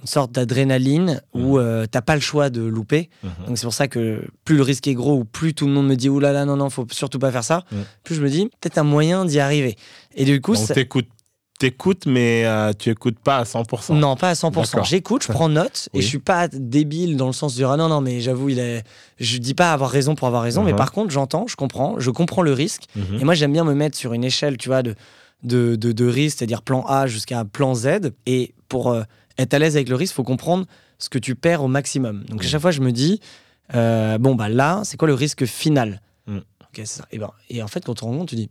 une sorte d'adrénaline où euh, t'as pas le choix de louper. Mhm. Donc c'est pour ça que plus le risque est gros ou plus tout le monde me dit oulala là là, non non faut surtout pas faire ça, plus je me dis peut-être un moyen d'y arriver. Et du coup Donc, ça- t'écoutes, t'écoutes, mais euh, tu écoutes pas à 100%. non pas à 100%. D'accord. J'écoute, je prends note et je suis pas débile dans le sens de dire ah non non mais j'avoue il est je dis pas avoir raison pour avoir raison mais Mhm. par contre j'entends, je comprends, je comprends le risque Mhm. et moi j'aime bien me mettre sur une échelle tu vois de de, de, de risque, c'est-à-dire plan A jusqu'à plan Z et pour euh, être à l'aise avec le risque, faut comprendre ce que tu perds au maximum. Donc à Mhm. chaque fois je me dis euh, bon bah là c'est quoi le risque final? Mhm. Ok, c'est ça. Et, ben, et en fait quand tu te rends compte tu dis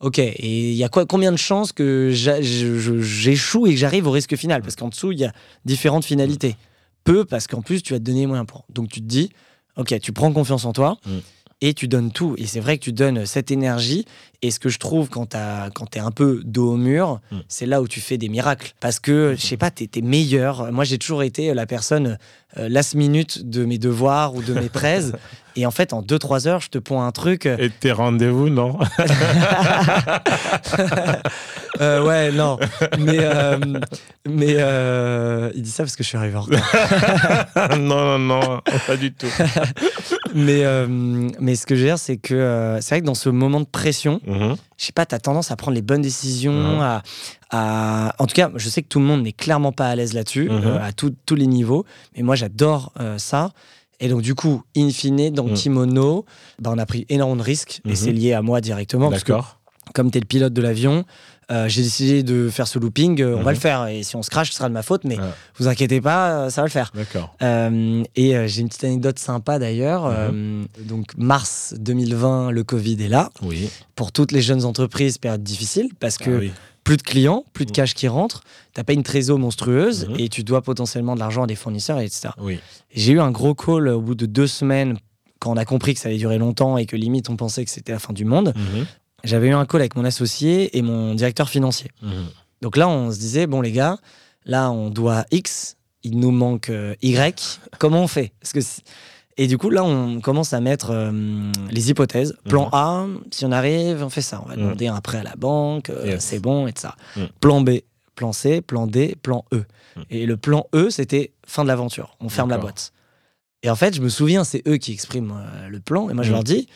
ok et il y a quoi, combien de chances que j'échoue et que j'arrive au risque final? Parce qu'en dessous il y a différentes finalités. Peu parce qu'en plus tu vas te donner moyens pour. Donc tu te dis ok tu prends confiance en toi. Mhm. Et tu donnes tout. Et c'est vrai que tu donnes cette énergie. Et ce que je trouve quand t'es un peu dos au mur, Mm. c'est là où tu fais des miracles. Parce que, je sais pas, t'es es meilleur. Moi, j'ai toujours été la personne euh, last minute de mes devoirs ou de mes prêts. et en fait, en 2-3 heures, je te ponds un truc. Et tes rendez-vous, non? Euh, ouais, non. Mais, euh, mais euh, il dit ça parce que je suis arrivé en retard. Non, non, non, pas du tout. mais, mais ce que je veux dire, c'est que c'est vrai que dans ce moment de pression, Mhm. je sais pas, tu as tendance à prendre les bonnes décisions. Mhm. À, à- En tout cas, je sais que tout le monde n'est clairement pas à l'aise là-dessus, Mhm. à tout- tous les niveaux. Mais moi, j'adore ça. Et donc, du coup, in fine, dans Mhm. Kimono, bah, on a pris énormément de risques. Et c'est lié à moi directement. D'accord. comme tu es le pilote de l'avion, euh, j'ai décidé de faire ce looping. euh, On Mhm. va le faire. Et si on se crache, ce sera de ma faute. Mais Ouais. vous inquiétez pas, euh, ça va le faire. D'accord. Et j'ai une petite anecdote sympa d'ailleurs. Mhm. Donc, mars 2020, le Covid est là. Oui. Pour toutes les jeunes entreprises, période difficile parce que Ah oui. plus de clients, plus de Mhm. cash qui rentre, t'as pas une trésor monstrueuse Mhm. et tu dois potentiellement de l'argent à des fournisseurs, etc. Oui. J'ai eu un gros call au bout de deux semaines quand on a compris que ça allait durer longtemps et que limite on pensait que c'était la fin du monde. Mhm. J'avais eu un call avec mon associé et mon directeur financier. Mhm. Donc là, on se disait, bon les gars, là on doit X, il nous manque euh, Y, comment on fait? Parce que si- Et du coup, là, on commence à mettre euh, les hypothèses. Plan Mhm. A, si on arrive, on fait ça. On va Mhm. demander un prêt à la banque, euh, Yes. c'est bon, et ça. Plan B, plan C, plan D, plan E. Et le plan E, c'était fin de l'aventure. On ferme la boîte. Et en fait, je me souviens, c'est eux qui expriment euh, le plan. Et moi, je leur dis,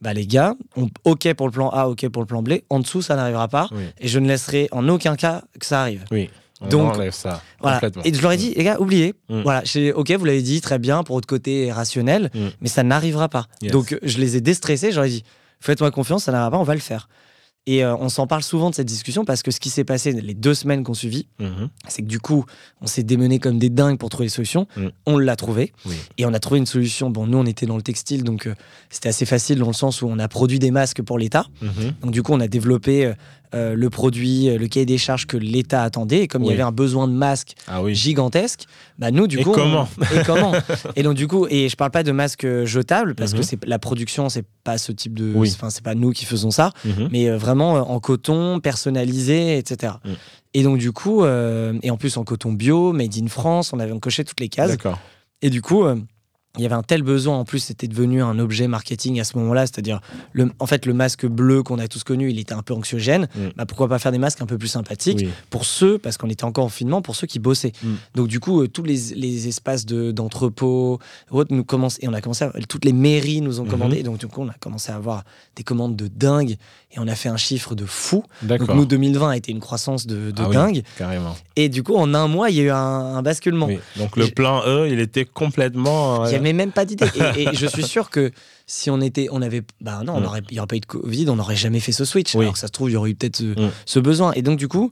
bah les gars, on- OK pour le plan A, OK pour le plan B. En dessous, ça n'arrivera pas. Oui. Et je ne laisserai en aucun cas que ça arrive. Oui. On Donc, enlève ça. Voilà. Complètement. Et je leur ai dit, les gars, oubliez. Mm. Voilà, ok, vous l'avez dit, très bien, pour votre côté rationnel, Mm. mais ça n'arrivera pas. Yes. Donc, je les ai déstressés, je leur ai dit, faites-moi confiance, ça n'arrivera pas, on va le faire. Et euh, on s'en parle souvent de cette discussion parce que ce qui s'est passé les deux semaines qu'on suivit, Mhm. c'est que du coup, on s'est démené comme des dingues pour trouver des solutions. Mm. On l'a trouvé. Oui. Et on a trouvé une solution. Bon, nous, on était dans le textile, donc euh, c'était assez facile dans le sens où on a produit des masques pour l'État. Mhm. Donc du coup, on a développé euh, le produit, euh, le cahier des charges que l'État attendait. Et comme il y avait un besoin de masques Ah oui. gigantesque, bah nous, du Et coup... on- comment Et comment Et donc du coup, et je parle pas de masques euh, jetables, parce Mhm. que c'est la production, c'est pas ce type de... Oui. Enfin, c'est pas nous qui faisons ça, Mhm. mais vraiment en coton, personnalisé, etc. Mm. Et donc du coup, euh, et en plus en coton bio, made in France, on avait coché toutes les cases. D'accord. Et du coup, euh, il y avait un tel besoin. En plus, c'était devenu un objet marketing à ce moment-là. C'est-à-dire, le, en fait, le masque bleu qu'on a tous connu, il était un peu anxiogène. Mm. Bah, pourquoi pas faire des masques un peu plus sympathiques Oui. pour ceux, parce qu'on était encore en confinement, pour ceux qui bossaient. Mm. Donc du coup, euh, tous les, les espaces de- d'entrepôt, nous commencent, et on a commencé, à- toutes les mairies nous ont Mhm. commandé. Et donc du coup, on a commencé à avoir des commandes de dingue. Et on a fait un chiffre de fou. Donc nous, 2020 a été une croissance de, de Ah oui. dingue. Carrément. Et du coup, en un mois, il y a eu un, un basculement. Oui. Donc le plan E, il était complètement. euh, Avait même pas d'idée. Et, et je suis sûr que si on était, on avait, bah non, on Mm. aurait, il n'y aurait pas eu de Covid, on n'aurait jamais fait ce switch. Oui. Alors que ça se trouve, il y aurait eu peut-être ce, Mm. ce besoin. Et donc du coup,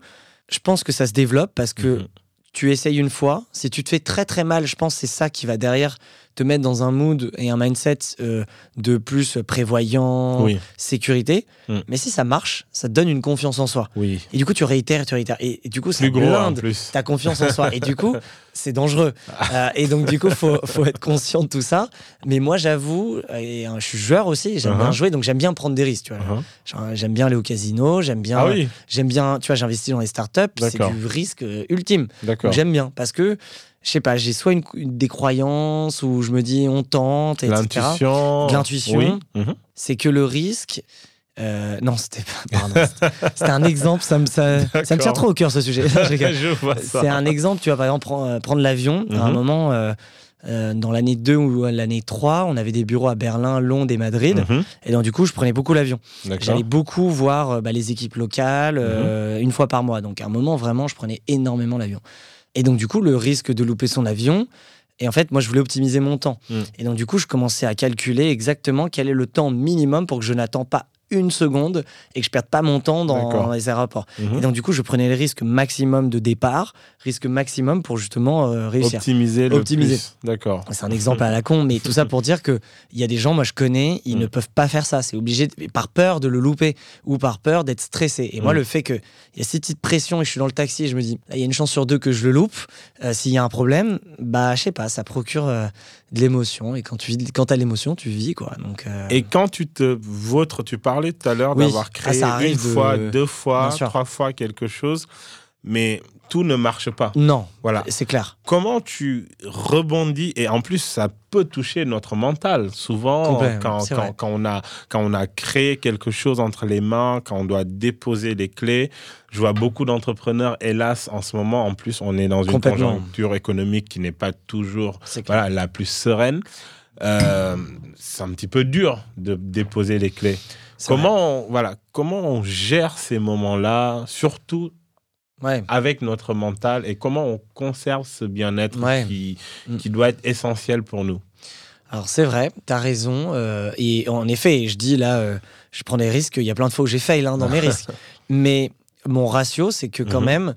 je pense que ça se développe parce que Mhm. tu essayes une fois. Si tu te fais très très mal, je pense que c'est ça qui va derrière te mettre dans un mood et un mindset euh, de plus prévoyant, Oui. sécurité. Mm. Mais si ça marche, ça te donne une confiance en soi. Oui. Et du coup, tu réitères, tu réitères. Et, et du coup, ça Plus gros en blinde plus. ta confiance en soi. Et du coup, c'est dangereux. Euh, et donc, du coup, faut, faut être conscient de tout ça. Mais moi, j'avoue, et, euh, je suis joueur aussi, j'aime Uh-huh. bien jouer, donc j'aime bien prendre des risques. Tu vois. Genre, J'aime bien aller au casino, j'aime bien, Ah oui. j'aime bien, tu vois, j'investis dans les startups, c'est du risque euh, ultime. J'aime bien parce que, je sais pas, j'ai soit une, une- des croyances où je me dis on tente, etc. L'intuition. L'intuition. Oui. Mhm. C'est que le risque. euh, non, c'était pas. C'était- un exemple, ça me, ça, ça me tient trop au cœur ce sujet. C'est un exemple, tu vas par exemple prendre, euh, prendre l'avion. À un Mhm. moment, euh, euh, dans l'année 2 ou l'année 3, on avait des bureaux à Berlin, Londres et Madrid. Mhm. Et donc, du coup, je prenais beaucoup l'avion. J'allais beaucoup voir bah, les équipes locales une fois par mois. Donc, à un moment, vraiment, je prenais énormément l'avion. Et donc, du coup, le risque de louper son avion. Et en fait, moi, je voulais optimiser mon temps. Mhm. Et donc, du coup, je commençais à calculer exactement quel est le temps minimum pour que je n'attends pas une seconde et que je perde pas mon temps dans les aéroports. Mhm. Et donc, du coup, je prenais le risque maximum de départ, risque maximum pour justement euh, réussir. Optimiser le Optimiser. D'accord. C'est un exemple à la con, mais tout ça pour dire que il y a des gens, moi je connais, ils Mm. ne peuvent pas faire ça. C'est obligé, de- par peur de le louper ou par peur d'être stressé. Et moi, Mm. le fait qu'il y a cette petite pression et je suis dans le taxi et je me dis, il y a une chance sur deux que je le loupe, euh, s'il y a un problème, bah je sais pas, ça procure euh, de l'émotion. Et quand tu vis, quand as l'émotion, tu vis quoi. Donc, euh, Et quand tu te vôtres, tu parlais tout à l'heure Oui. d'avoir Ah, créé une de- fois, deux fois, trois fois quelque chose, mais tout ne marche pas. non, Voilà. c'est clair. Comment tu rebondis et en plus ça peut toucher notre mental souvent quand, on a quand on a créé quelque chose entre les mains quand on doit déposer les clés je vois beaucoup d'entrepreneurs hélas en ce moment en plus on est dans une conjoncture économique qui n'est pas toujours voilà la plus sereine Euh, c'est un petit peu dur de déposer les clés. Comment, on, voilà, comment on gère ces moments-là, surtout Ouais. avec notre mental, et comment on conserve ce bien-être Ouais. qui, Mm. qui doit être essentiel pour nous Alors c'est vrai, t'as raison. euh, et en effet, je dis là, euh, je prends des risques. Il y a plein de fois où j'ai fail hein, dans mes risques. Mais mon ratio, c'est que quand Mhm. même,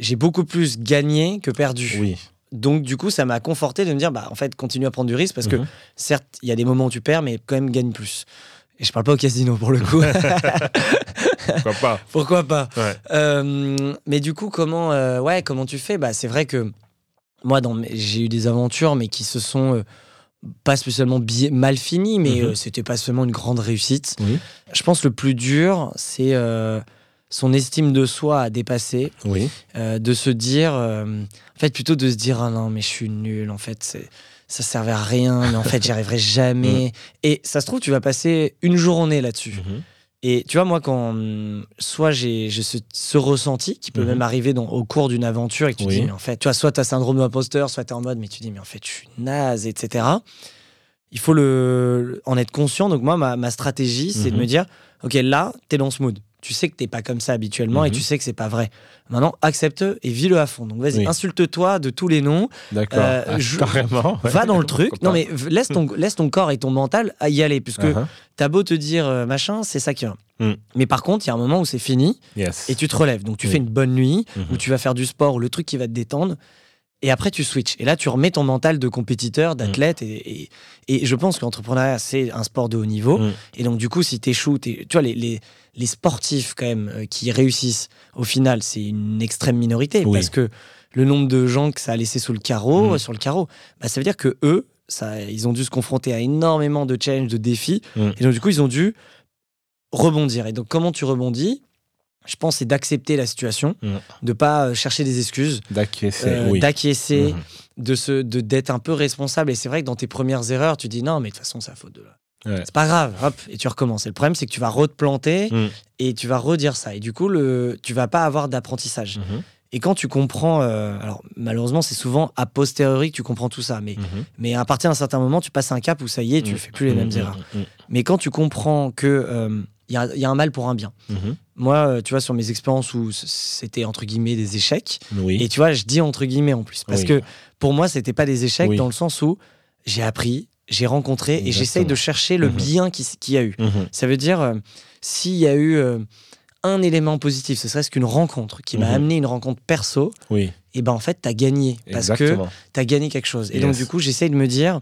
j'ai beaucoup plus gagné que perdu. Oui. Donc du coup, ça m'a conforté de me dire, bah en fait, continue à prendre du risque parce que Mhm. certes, il y a des moments où tu perds, mais quand même gagne plus. Et je parle pas au casino pour le coup. Pourquoi pas Pourquoi pas Ouais. Euh, mais du coup, comment, euh, ouais, comment tu fais? Bah, C'est vrai que moi, j'ai eu des aventures, mais qui se sont euh, pas spécialement mal finies, mais Mhm. c'était pas seulement une grande réussite. Oui. Je pense que le plus dur, c'est son estime de soi à dépasser, Oui. de se dire, en fait, plutôt de se dire, ah non, mais je suis nul, en fait, c'est- ça servait à rien, mais en fait, j'y arriverai jamais. Et ça se trouve, tu vas passer une journée là-dessus. Mhm. Et tu vois, moi, quand hum, soit j'ai ce, ce ressenti qui peut Mhm. même arriver dans, au cours d'une aventure et que tu Oui. dis, mais en fait, tu vois, soit tu as syndrome d'imposteur, soit tu es en mode, mais tu dis, mais en fait, je suis naze, etc. Il faut le, en être conscient. Donc, moi, ma, ma stratégie, c'est de Mhm. me dire, OK, là, tu es dans ce mood. Tu sais que t'es pas comme ça habituellement et Mhm. tu sais que c'est pas vrai. Maintenant, accepte et vis-le à fond. Donc, vas-y, Oui. insulte-toi de tous les noms, D'accord. Euh, Ah, je- Carrément. ouais. va dans le truc. Non, mais laisse ton, laisse ton corps et ton mental à y aller, puisque. Uh-huh. t'as beau te dire euh, machin, c'est ça qui va. Mm. Mais par contre, il y a un moment où c'est fini Yes. et tu te relèves. Donc tu Oui. fais une bonne nuit Mhm. où tu vas faire du sport ou le truc qui va te détendre. Et après, tu switches. Et là, tu remets ton mental de compétiteur, d'athlète. Et, et, et je pense que l'entrepreneuriat, c'est un sport de haut niveau. Mm. Et donc, du coup, si t'échoues, t'es- tu vois, les, les, les sportifs, quand même, euh, qui réussissent, au final, c'est une extrême minorité. Oui. Parce que le nombre de gens que ça a laissé sous le carreau, Mm. sur le carreau, bah, ça veut dire que eux, ça, ils ont dû se confronter à énormément de challenges, de défis. Mm. Et donc, du coup, ils ont dû rebondir. Et donc, comment tu rebondis? Je pense c'est d'accepter la situation, Mm. de pas euh, chercher des excuses, D'acquiescer, euh, oui. d'acquiescer, Mhm. de se, de d'être un peu responsable. Et c'est vrai que dans tes premières erreurs, tu dis non, mais de toute façon, c'est la faute de là. Ouais. C'est pas grave, hop, et tu recommences. Et le problème, c'est que tu vas replanter Mm. et tu vas redire ça. Et du coup, le, tu vas pas avoir d'apprentissage. Mhm. Et quand tu comprends, euh, alors malheureusement, c'est souvent a posteriori que tu comprends tout ça. Mais, Mhm. mais à partir d'un certain moment, tu passes un cap où ça y est, tu Mm. fais plus les mêmes erreurs. Mais quand tu comprends que il y, a, y a un mal pour un bien. Moi, euh, tu vois, sur mes expériences où c'était entre guillemets des échecs, Oui. et tu vois, je dis entre guillemets en plus, parce Oui. que pour moi, c'était pas des échecs Oui. dans le sens où j'ai appris, j'ai rencontré, et j'essaye de chercher le Mhm. bien qui qu'il y a eu. Mhm. Ça veut dire, euh, s'il y a eu euh, un élément positif, ce serait-ce qu'une rencontre qui m'a Mhm. amené une rencontre perso, Oui. et ben en fait, t'as gagné. Parce que Exactement. t'as gagné quelque chose. Et donc, du coup, j'essaye de me dire,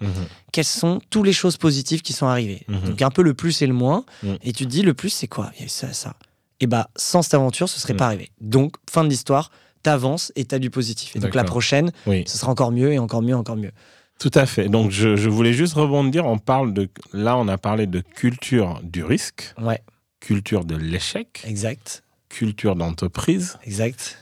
quelles sont toutes les choses positives qui sont arrivées. Donc un peu le plus et le moins. Et tu te dis le plus c'est quoi? Il y a eu ça, ça. Et bah sans cette aventure ce serait Mhm. pas arrivé. Donc fin de l'histoire, t'avances et t'as du positif. Et donc la prochaine, Oui. ce sera encore mieux et encore mieux, encore mieux. Tout à fait. Donc, je, je voulais juste rebondir. On parle de. Là, on a parlé de culture du risque, Ouais, culture de l'échec, exact, culture d'entreprise, exact.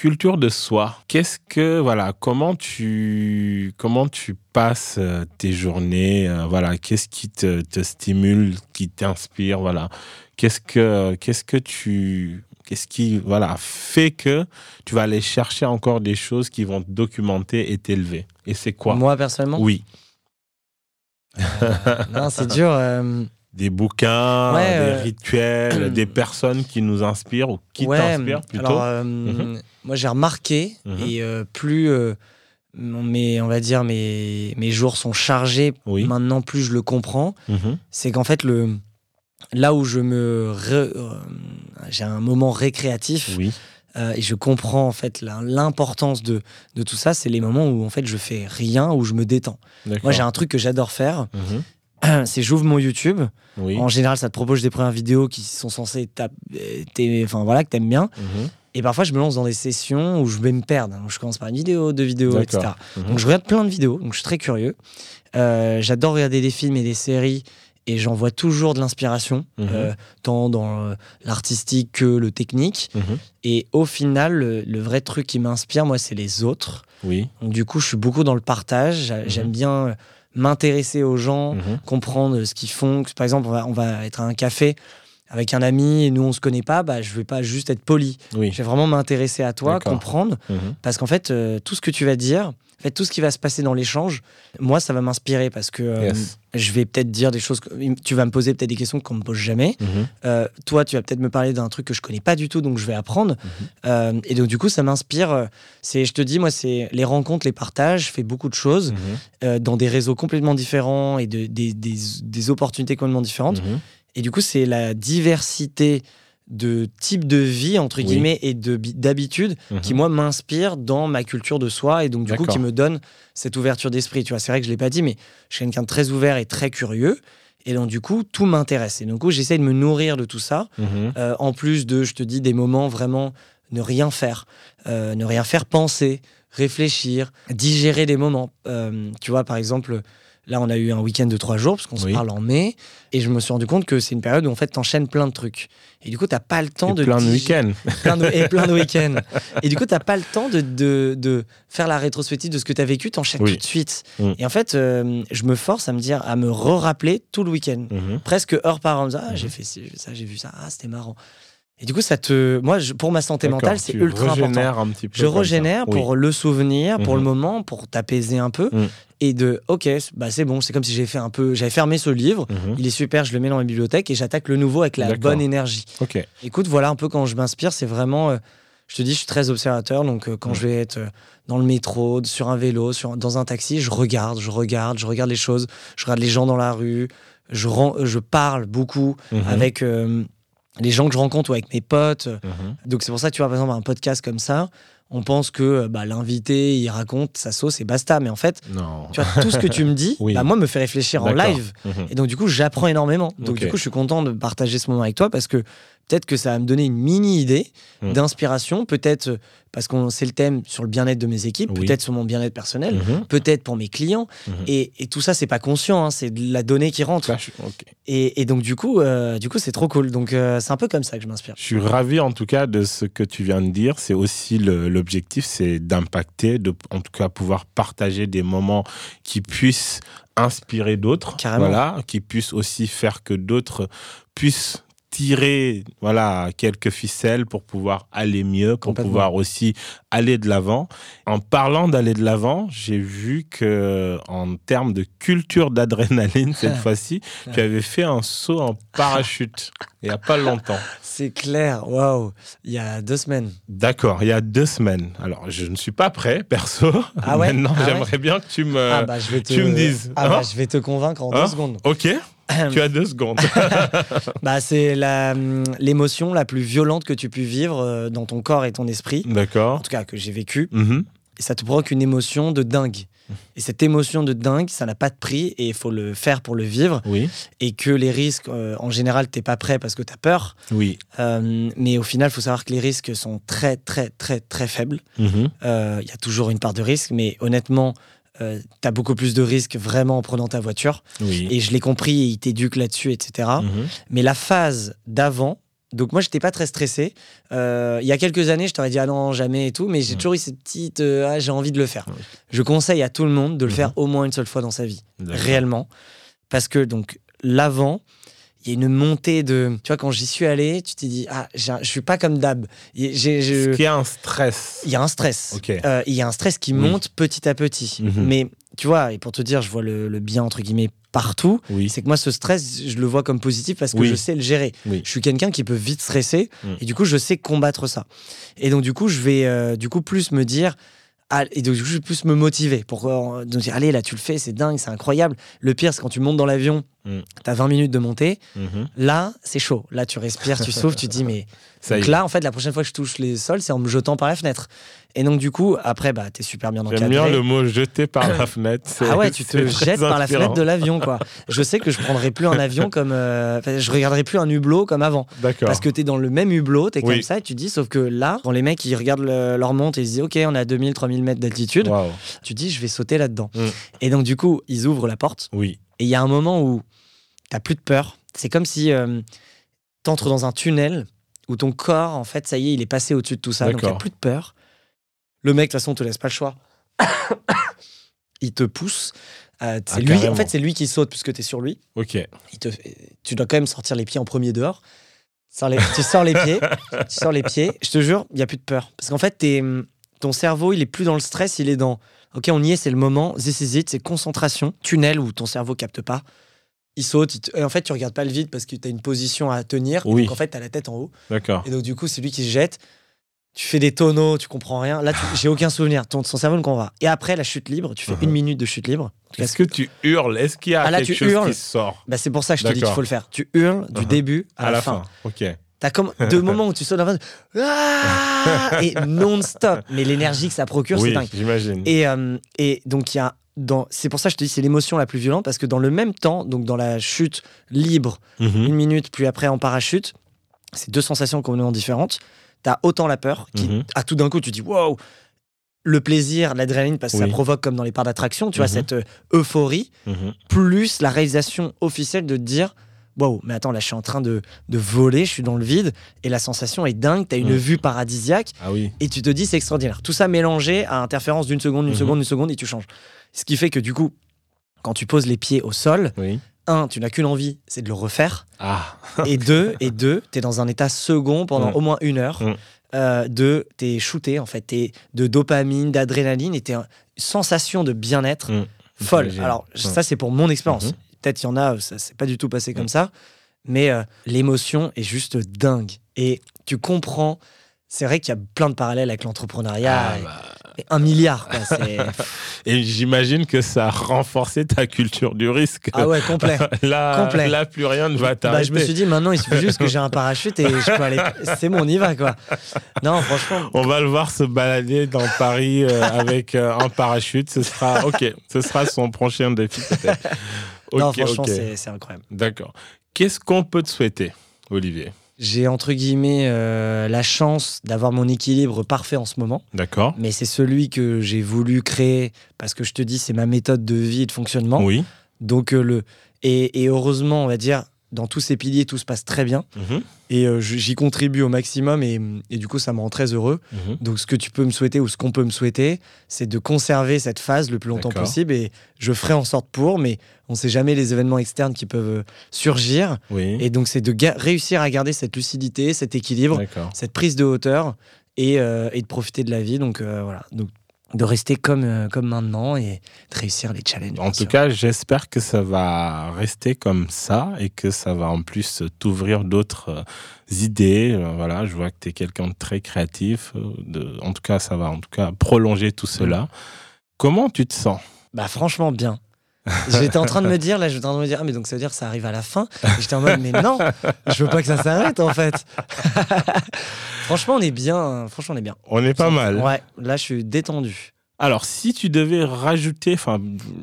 Culture de soi. Qu'est-ce que. Voilà. Comment tu. Comment tu passes euh, tes journées euh, Voilà. Qu'est-ce qui te, te stimule, qui t'inspire Voilà. Qu'est-ce que. Qu'est-ce que tu. Qu'est-ce qui voilà, fait que tu vas aller chercher encore des choses qui vont te documenter et t'élever? Et c'est quoi? Moi personnellement, Oui. non c'est dur. euh, des bouquins, Ouais, des euh, rituels, des personnes qui nous inspirent ou qui ouais, t'inspirent plutôt? Alors euh, Mhm. Moi j'ai remarqué Mhm. et euh, plus euh, mes, on va dire mes, mes jours sont chargés. Oui. Maintenant plus je le comprends. Mhm. c'est qu'en fait le là où je me ré- euh, j'ai un moment récréatif Oui. et je comprends en fait l'importance de, de tout ça c'est les moments où en fait je fais rien où je me détends moi j'ai un truc que j'adore faire Mhm. c'est j'ouvre mon YouTube Oui. en général ça te propose des premières vidéos qui sont censées enfin voilà que t'aimes bien. Et parfois je me lance dans des sessions où je vais me perdre Donc, je commence par une vidéo deux vidéos etc. Mhm. donc je regarde plein de vidéos, donc je suis très curieux. Euh, J'adore regarder des films et des séries et j'en vois toujours de l'inspiration, Mhm. euh, tant dans euh, l'artistique que le technique. Mhm. Et au final, le, le vrai truc qui m'inspire, moi, c'est les autres. Oui. Donc du coup, je suis beaucoup dans le partage. J'a- J'aime bien m'intéresser aux gens, comprendre ce qu'ils font. Par exemple, on va, on va être à un café. Avec un ami et nous on se connaît pas, bah je vais pas juste être poli. Oui. Je vais vraiment m'intéresser à toi, comprendre, Mhm. parce qu'en fait euh, tout ce que tu vas dire, en fait tout ce qui va se passer dans l'échange, moi ça va m'inspirer parce que euh, Yes. je vais peut-être dire des choses, que- tu vas me poser peut-être des questions qu'on me pose jamais. Mhm. Euh, toi, tu vas peut-être me parler d'un truc que je connais pas du tout, donc je vais apprendre. Mhm. Et donc, du coup, ça m'inspire. C'est, je te dis, moi, c'est les rencontres, les partages. Je fais beaucoup de choses dans des réseaux complètement différents et de, des, des, des opportunités complètement différentes. Et du coup, c'est la diversité de types de vie, entre Oui. guillemets, et de, bi- d'habitudes Mhm. qui, moi, m'inspire dans ma culture de soi et donc, du coup, qui me donne cette ouverture d'esprit. Tu vois, c'est vrai que je l'ai pas dit, mais je suis quelqu'un de très ouvert et très curieux. Et donc, du coup, tout m'intéresse. Et donc, du coup, j'essaie de me nourrir de tout ça. Mhm. Euh, en plus de, je te dis, des moments vraiment ne rien faire, Euh, ne rien faire penser, réfléchir, digérer des moments. Euh, tu vois, par exemple, là, on a eu un week-end de trois jours, parce qu'on se parle en mai, et je me suis rendu compte que c'est une période où, en fait, t'enchaînes plein de trucs. Et du coup, t'as pas le temps Et de... plein de week-ends. plein de- et plein de week-ends. Et du coup, t'as pas le temps de, de, de faire la rétrospective de ce que t'as vécu, t'enchaînes Oui. tout de suite. Mm. Et en fait, euh, je me force à me dire, à me re-rappeler tout le week-end Mhm. presque heure par heure. Ah, Mhm. ci, j'ai fait ça, j'ai vu ça, ah, c'était marrant. Et du coup, ça te. Moi, je- pour ma santé mentale, c'est ultra important. un petit peu. Je ça. régénère Oui. pour le souvenir, pour Mhm. le moment, pour t'apaiser un peu. Mm. Et de, ok, bah c'est bon, c'est comme si j'avais fait un peu. J'avais fermé ce livre, Mhm. il est super, je le mets dans ma bibliothèque et j'attaque le nouveau avec la bonne énergie. Ok. Écoute, voilà un peu quand je m'inspire, c'est vraiment. euh, je te dis, je suis très observateur, donc euh, quand je vais être euh, dans le métro, sur un vélo, sur, dans un taxi, je regarde, je regarde, je regarde les choses, je regarde les gens dans la rue, je, je parle beaucoup Mhm. avec les gens que je rencontre ou avec mes potes. Mhm. Donc c'est pour ça tu vois, par exemple, un podcast comme ça, on pense que euh, bah, l'invité, il raconte sa sauce et basta. Mais en fait, Non. tu vois, tout ce que tu me dis, Oui. bah, moi, me fait réfléchir en live. Mhm. Et donc, du coup, j'apprends énormément. Donc, du coup, je suis content de partager ce moment avec toi parce que peut-être que ça va me donner une mini idée Mm. d'inspiration. Peut-être parce que c'est le thème sur le bien-être de mes équipes, Oui. peut-être sur mon bien-être personnel, Mhm. peut-être pour mes clients. Mhm. Et, et tout ça, c'est pas conscient, hein, c'est de la donnée qui rentre. Je- ok. Et, et donc, du coup, euh, du coup, c'est trop cool. Donc, euh, c'est un peu comme ça que je m'inspire. Je suis ravi en tout cas de ce que tu viens de dire. C'est aussi l'objectif, c'est d'impacter, de en tout cas pouvoir partager des moments qui puissent inspirer d'autres, Carrément. voilà, qui puissent aussi faire que d'autres puissent tirer voilà quelques ficelles pour pouvoir aller mieux, pour pouvoir aussi aller de l'avant. En parlant d'aller de l'avant, j'ai vu que en termes de culture d'adrénaline cette fois-ci, tu avais fait un saut en parachute il y a pas longtemps. C'est clair, waouh. Il y a deux semaines. D'accord, il y a deux semaines. Alors, je ne suis pas prêt, perso. Ah ouais? Maintenant, Ah ouais? j'aimerais bien que tu me. ah bah, je vais te... tu me dises, Ah hein? bah, je vais te convaincre en Hein? deux secondes. Ok, tu as deux secondes. Bah, c'est hum, l'émotion la plus violente que tu peux vivre euh, dans ton corps et ton esprit. En D'accord. tout cas, que j'ai vécu. Mhm. Et ça te provoque une émotion de dingue. Et cette émotion de dingue, ça n'a pas de prix et il faut le faire pour le vivre. Oui, Et que les risques, euh, en général, t'es pas prêt parce que t'as peur. oui. Euh, mais au final, il faut savoir que les risques sont très, très, très, très faibles. Mhm. Euh, Il y a toujours une part de risque, mais honnêtement, euh, t'as beaucoup plus de risques vraiment en prenant ta voiture. Oui. Et je l'ai compris et ils t'éduquent là-dessus, etc. Mhm. Mais la phase d'avant, donc moi, j'étais pas très stressé. Euh, il y a quelques années, je t'aurais dit ah non, jamais et tout, mais j'ai Mhm. toujours eu cette petite euh, ah, j'ai envie de le faire. Je conseille à tout le monde de le Mhm. faire au moins une seule fois dans sa vie, réellement. Parce que donc l'avant, il y a une montée de. Tu vois, quand j'y suis allé, tu t'es dit ah, je suis pas comme d'hab. Il j'ai- je- qu'il y a un stress il y a un stress. Euh, il y a un stress qui monte petit à petit. Mhm. Mais tu vois, et pour te dire, je vois le, le bien entre guillemets partout. Oui. C'est que moi, ce stress, je le vois comme positif parce que Oui. je sais le gérer. Oui. Je suis quelqu'un qui peut vite stresser Mm. et du coup, je sais combattre ça. Et donc, du coup, je vais euh, du coup plus me dire. ah, et donc, du coup, je vais plus me motiver pour euh, donc dire allez, là, tu le fais, c'est dingue, c'est incroyable. Le pire, c'est quand tu montes dans l'avion, Mm. tu as 20 minutes de montée. Mhm. Là, c'est chaud. Là, tu respires, tu souffles, tu te dis mais. Ça donc là, en fait, la prochaine fois que je touche les sols, c'est en me jetant par la fenêtre. Et donc, du coup, après, bah, t'es super bien encadré. J'aime bien le mot jeter par la fenêtre. c'est- Ah ouais, tu te jettes par la fenêtre de l'avion, quoi. Je sais que je prendrai plus un avion comme. euh, enfin, je regarderai plus un hublot comme avant. D'accord. Parce que t'es dans le même hublot, t'es Oui. comme ça, et tu dis, sauf que là, quand les mecs ils regardent le- leur monte et ils se disent, ok, on à 2000, 3000 mètres d'altitude, tu dis, je vais sauter là-dedans. Mm. Et donc, du coup, ils ouvrent la porte, Oui. et il y a un moment où t'as plus de peur. C'est comme si euh, t'entres dans un tunnel où ton corps, en fait, ça y est, il est passé au-dessus de tout ça. Donc, n'y D'accord. plus de peur. Le mec, de toute façon, te laisse pas le choix. il te pousse. Euh, c'est Ah, lui, en fait, c'est lui qui saute puisque tu es sur lui. Ok. Il te, tu dois quand même sortir les pieds en premier dehors. Sors les- tu sors les pieds, tu sors les pieds. Je te jure, il y a plus de peur. Parce qu'en fait, t'es- ton cerveau, il est plus dans le stress, il est dans. Ok, on y est, c'est le moment. This is it, c'est concentration. Tunnel où ton cerveau capte pas. Il saute. Et en fait, tu regardes pas le vide parce que tu as une position à tenir. Oui. Donc en fait, tu as la tête en haut. D'accord. Et donc, du coup, c'est lui qui se jette. Tu fais des tonneaux, tu comprends rien. Là, j'ai aucun souvenir. Ton, son cerveau ne comprend pas. Et après, la chute libre, tu fais Mhm. une minute de chute libre. En Est-ce que tu hurles? Est-ce qu'il y a Ah, là, quelque tu chose hurles. qui sort? Bah, c'est pour ça que je te dis qu'il faut le faire. Tu hurles du Mhm. début à, la, fin. Ok. T'as comme deux moments où tu sautes la fin. Ah et non-stop. Mais l'énergie que ça procure, c'est dingue. j'imagine. Et, euh, et donc, il y a. Dans, c'est pour ça que je te dis c'est l'émotion la plus violente parce que dans le même temps, donc dans la chute libre, Mhm. une minute, puis après en parachute, c'est deux sensations complètement différentes. T'as autant la peur, qui, Mhm. à tout d'un coup, tu dis wow, le plaisir, l'adrénaline, parce que ça provoque comme dans les parcs d'attraction, tu Mhm. vois, cette euh, euphorie, Mhm. plus la réalisation officielle de te dire wow, mais attends, là, je suis en train de, de voler, je suis dans le vide, et la sensation est dingue, t'as une Mhm. vue paradisiaque, Ah oui. et tu te dis c'est extraordinaire. Tout ça mélangé à interférence d'une seconde, une Mhm. seconde, une seconde, et tu changes. Ce qui fait que du coup, quand tu poses les pieds au sol, Oui. un, tu n'as qu'une envie, c'est de le refaire. Ah. Et deux, et deux, t'es dans un état second pendant Mm. au moins une heure. Mm. Euh, de, t'es shooté en fait, t'es de dopamine, d'adrénaline, et t'es une sensation de bien-être Mm. folle. Alors Mm. ça c'est pour mon expérience. Mhm. Peut-être il y en a, ça s'est pas du tout passé comme Mm. ça, mais euh, l'émotion est juste dingue. Et tu comprends. C'est vrai qu'il y a plein de parallèles avec l'entrepreneuriat. Ah, bah. Un milliard, quoi. Et j'imagine que ça a renforcé ta culture du risque. ah ouais, complet. là, complet. là, plus rien ne va Bah, t'arrêter. je me suis dit, maintenant, il suffit juste que j'ai un parachute et je peux aller. C'est bon, on y va, quoi. Non, franchement. On va le voir se balader dans Paris euh, avec euh, un parachute. Ce sera ok. Ce sera son prochain défi non, franchement, c'est incroyable. D'accord. Qu'est-ce qu'on peut te souhaiter, Olivier? J'ai, entre guillemets, euh, la chance d'avoir mon équilibre parfait en ce moment. D'accord. Mais c'est celui que j'ai voulu créer parce que je te dis, c'est ma méthode de vie et de fonctionnement. Oui. Donc, euh, le. Et, et heureusement, on va dire, dans tous ces piliers, tout se passe très bien. Mhm, Et euh, j'y contribue au maximum. Et, et du coup, ça me rend très heureux. mhm. Donc, ce que tu peux me souhaiter ou ce qu'on peut me souhaiter, c'est de conserver cette phase le plus longtemps possible. Et je ferai en sorte pour, mais on ne sait jamais les événements externes qui peuvent euh, surgir. Oui. Et donc, c'est de réussir à garder cette lucidité, cet équilibre, cette prise de hauteur et, euh, et de profiter de la vie. Donc, euh, voilà. Donc, de rester comme, euh, comme maintenant et de réussir les challenges. En tout sûr. cas, j'espère que ça va rester comme ça et que ça va en plus t'ouvrir d'autres euh, idées. Euh, Voilà, je vois que tu es quelqu'un de très créatif. de- en tout cas, ça va en tout cas prolonger tout cela. Comment tu te sens? Bah franchement bien. J'étais en train de me dire, là, j'étais en train de me dire, ah, mais donc ça veut dire que ça arrive à la fin? J'étais en mode, mais non, je veux pas que ça s'arrête en fait. franchement, on est bien. Franchement, on est bien. On est pas mal. Ouais, là, je suis détendu. Alors, si tu devais rajouter, enfin,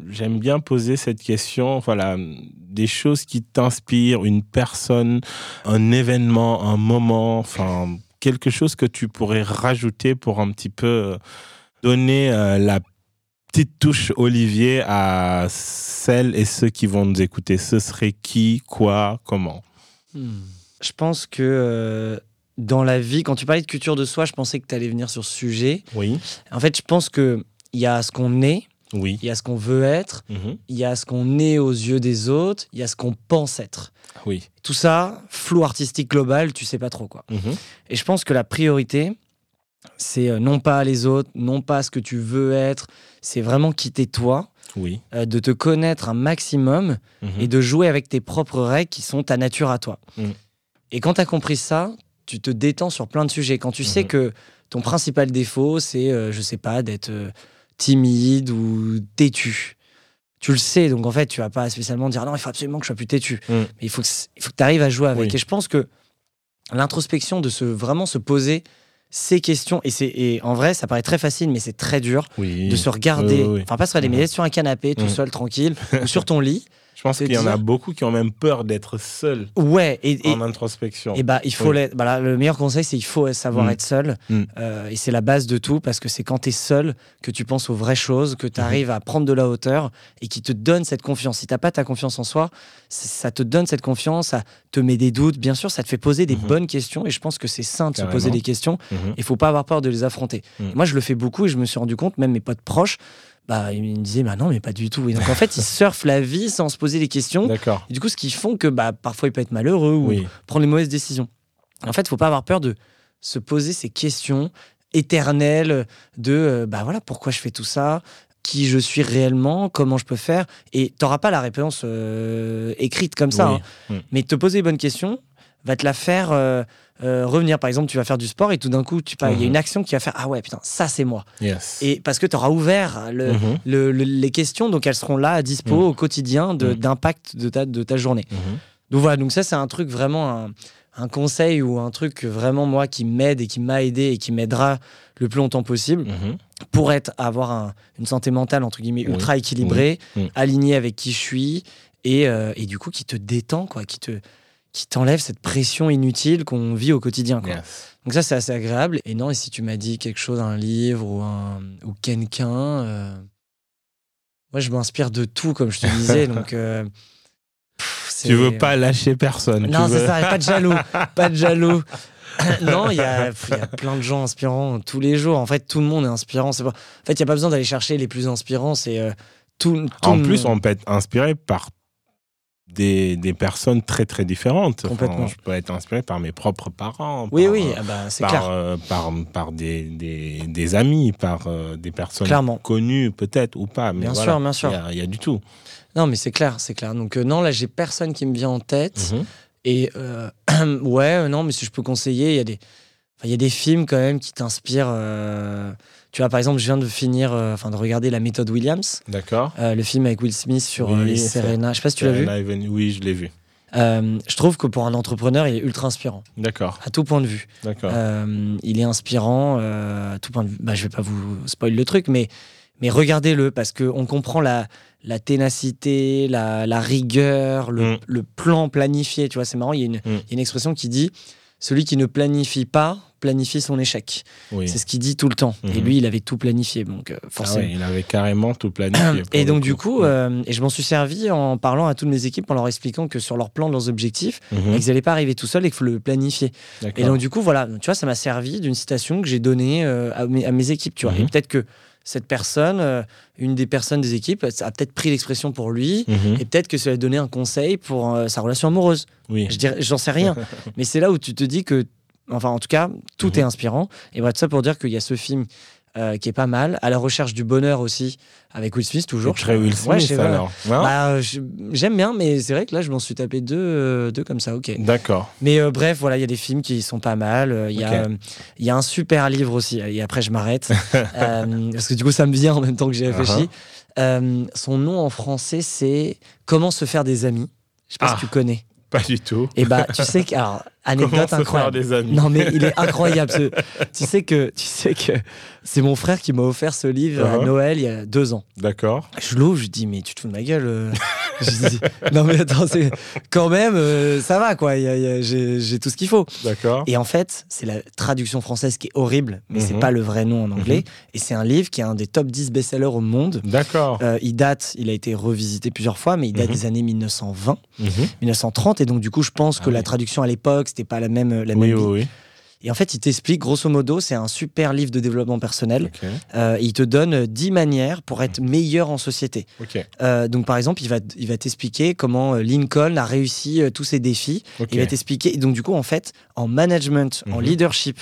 j'aime bien poser cette question, voilà, des choses qui t'inspirent, une personne, un événement, un moment, enfin, quelque chose que tu pourrais rajouter pour un petit peu euh, donner euh, la petite touche Olivier à celles et ceux qui vont nous écouter. Ce serait qui, quoi, comment? Je pense que euh, dans la vie, quand tu parlais de culture de soi, je pensais que tu allais venir sur ce sujet. Oui, En fait, je pense que il y a ce qu'on est, oui. il y a ce qu'on veut être, Mhm. il y a ce qu'on est aux yeux des autres, il y a ce qu'on pense être. Oui. Tout ça, flou artistique global, tu sais pas trop quoi. Mhm. Et je pense que la priorité, c'est euh, non pas les autres, non pas ce que tu veux être, c'est vraiment quitter toi, Oui. euh, de te connaître un maximum Mhm. et de jouer avec tes propres règles qui sont ta nature à toi. Mm. Et quand tu as compris ça, tu te détends sur plein de sujets. Quand tu sais Mhm. que ton principal défaut, c'est, euh, je sais pas, d'être euh, timide ou têtu. Tu le sais, donc en fait, tu vas pas spécialement dire non, il faut absolument que je sois plus têtu. Mais il faut que, c- il faut que tu arrives à jouer avec. Oui. Et je pense que l'introspection, de se, vraiment se poser ces questions, et, c'est, et en vrai, ça paraît très facile, mais c'est très dur Oui. de se regarder, Oui, oui, oui. enfin pas se regarder, mais Mhm. être sur un canapé tout Mhm. seul, tranquille, ou sur ton lit. Je pense qu'il y en a beaucoup qui ont même peur d'être seuls Ouais, et, et, en introspection. et bah, il faut Oui. Bah là, le meilleur conseil, c'est il faut savoir Mm. être seul. Mm. Euh, et c'est la base de tout parce que c'est quand tu es seul que tu penses aux vraies choses, que tu arrives à prendre de la hauteur et qui te donne cette confiance. Si t'as pas ta confiance en soi, ça te donne cette confiance, ça te met des doutes. Bien sûr, ça te fait poser des Mhm. bonnes questions et je pense que c'est sain de se poser des questions. Il faut pas avoir peur de les affronter. Mm. Moi, je le fais beaucoup et je me suis rendu compte, même mes potes proches, bah, ils me disaient, bah non, mais pas du tout. Et donc, en fait, ils surfent la vie sans se poser des questions. D'accord. Et du coup, ce qui font que bah, parfois, il peut être malheureux ou Oui. prendre les mauvaises décisions. En fait, il faut pas avoir peur de se poser ces questions éternelles de euh, bah voilà pourquoi je fais tout ça? Qui je suis réellement, comment je peux faire? Et tu n'auras pas la réponse euh, écrite comme ça. Oui. hein. Mm. Mais te poser les bonnes questions va te la faire euh, euh, revenir. Par exemple, tu vas faire du sport et tout d'un coup, il y a Mhm. une action qui va faire Ah ouais, putain, ça c'est moi. Yes. Et parce que tu auras ouvert le- Mhm. le- le- les questions, donc elles seront là à dispo Mm. au quotidien de- d'impact de ta, de ta journée. Mhm. Donc voilà, donc ça c'est un truc vraiment un, un conseil ou un truc vraiment moi qui m'aide et qui m'a aidé et qui m'aidera le plus longtemps possible Mhm. pour être avoir un- une santé mentale entre guillemets ultra équilibrée, alignée avec qui je suis et, euh, et du coup qui te détend quoi, qui te qui t'enlève cette pression inutile qu'on vit au quotidien quoi. Yes. Donc ça c'est assez agréable et non et si tu m'as dit quelque chose un livre ou un ou quelqu'un euh, moi je m'inspire de tout comme je te disais donc euh, pff, Tu veux pas lâcher personne. non, c'est veux- ça, pas de jaloux, pas de jaloux. non, il y, a y plein de gens inspirants tous les jours. En fait, tout le monde est inspirant. C'est pas... En fait, il n'y a pas besoin d'aller chercher les plus inspirants. C'est euh, tout, tout En plus, on peut être inspiré par des, des personnes très très différentes. Complètement. je peux être inspiré par mes propres parents. Oui, par, oui, euh, ah bah, c'est par, clair. euh, par, par des, des, des amis, par euh, des personnes Clairement. connues peut-être ou pas. Mais Bien voilà, sûr, bien sûr. Il y a- il y, a du tout. Non, mais c'est clair, c'est clair. Donc, euh, non, là, j'ai personne qui me vient en tête. Mhm. Et ouais, non, mais si je peux conseiller, il y a des. Il y a des films quand même qui t'inspirent. euh, Tu vois, par exemple, je viens de finir, euh, enfin, de regarder La méthode Williams, D'accord. euh, le film avec Will Smith sur Oui, euh, les Serena. Je sais pas si tu l'as vu. Even- Oui, je l'ai vu. Euh, je trouve que pour un entrepreneur, il est ultra inspirant, D'accord. à tout point de vue. D'accord. Il est inspirant à tout point de vue. Bah, je vais pas vous spoiler le truc, mais, mais regardez-le parce qu'on comprend la, la ténacité, la, la rigueur, le, Mm. le plan planifié. Tu vois, c'est marrant, il y, il y a une expression qui dit celui qui ne planifie pas planifie son échec. oui. C'est ce qu'il dit tout le temps. Et Mhm. lui, il avait tout planifié, donc euh, Ah forcément. ouais, il avait carrément tout planifié. Et donc du coup, euh, et je m'en suis servi en parlant à toutes mes équipes, en leur expliquant que sur leur plan, leurs objectifs, Mhm. ils n'allaient pas arriver tout seuls et qu'il faut le planifier. Et donc, du coup, voilà, tu vois, ça m'a servi d'une citation que j'ai donnée euh, à, mes, à mes équipes, tu vois. Mhm. Et peut-être que cette personne, euh, une des personnes des équipes, a peut-être pris l'expression pour lui, Mhm. et peut-être que ça lui a donné un conseil pour euh, sa relation amoureuse. Oui. Je j'en sais rien. Mais c'est là où tu te dis que, enfin, en tout cas, tout Mhm. est inspirant. Et voilà, tout ça pour dire qu'il y a ce film euh, qui est pas mal, à la recherche du bonheur aussi, avec Will Smith toujours. Très Will Smith Ouais, je sais pas. alors. Hein Bah, je- j'aime bien, mais c'est vrai que là, je m'en suis tapé deux, euh, deux comme ça, ok. D'accord. Mais euh, bref, voilà, il y a des films qui sont pas mal. Il y, y a un super livre aussi, et après je m'arrête. Parce que du coup, ça me vient en même temps que j'ai réfléchi. Uh-huh. Son nom en français, c'est Comment se faire des amis. Je sais pas Ah. si tu connais. Pas du tout. Et bah, tu sais que. Alors, anecdote se faire incroyable. des amis Non, mais il est incroyable. ce- tu sais que, tu sais que c'est mon frère qui m'a offert ce livre à Uh-huh. Noël il y a deux ans. D'accord. Je l'ouvre, je dis, mais tu te fous de ma gueule. Je dis, non, mais attends, c'est- quand même, euh, ça va, quoi. J'ai tout ce qu'il faut. D'accord. Et en fait, c'est la traduction française qui est horrible, mais c'est Mhm. pas le vrai nom en anglais. Mhm. Et c'est un livre qui est un des top 10 best-sellers au monde. D'accord. Euh, il date, il a été revisité plusieurs fois, mais il date Mhm. des années 1920, Mhm. 1930. Et donc, du coup, je pense Ah que la oui. traduction à l'époque, c'était pas la même, la Oui, même oui, vie. oui. Et en fait, il t'explique, grosso modo, c'est un super livre de développement personnel. Euh, il te donne 10 manières pour être meilleur en société. Euh, donc, par exemple, il va, il va t'expliquer comment euh, Lincoln a réussi tous ses défis. Il va t'expliquer. Donc, du coup, en fait, en management, en Mhm. leadership,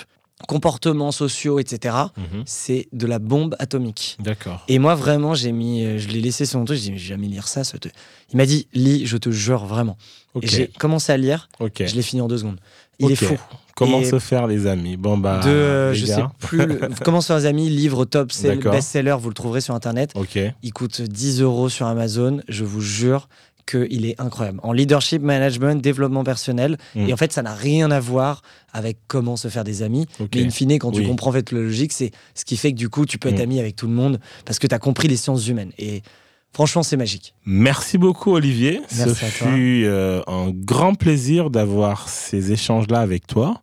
comportements sociaux, etc., Mhm. c'est de la bombe atomique. D'accord. Et moi, vraiment, j'ai mis, euh, je l'ai laissé sur mon truc. J'ai dit, jamais lire ça. Il m'a dit, lis, je te jure, vraiment. Ok. Et j'ai commencé à lire. Ok. Je l'ai fini en deux secondes. Il est fou. Comment Et- se faire les amis? Bon bah. de, euh, je sais gars. plus. le- Comment sur les amis, livre top, c'est best-seller, vous le trouverez sur internet. Ok. Il coûte 10 euros sur Amazon. Je vous jure qu'il est incroyable. En leadership, management, développement personnel. Mm. Et en fait, ça n'a rien à voir avec comment se faire des amis. Ok. Mais in fine, quand tu comprends en fait la logique, c'est ce qui fait que du coup, tu peux être Mm. ami avec tout le monde parce que tu as compris les sciences humaines. Et franchement, c'est magique. Merci beaucoup Olivier. Merci Ce à toi. fut euh, un grand plaisir d'avoir ces échanges-là avec toi.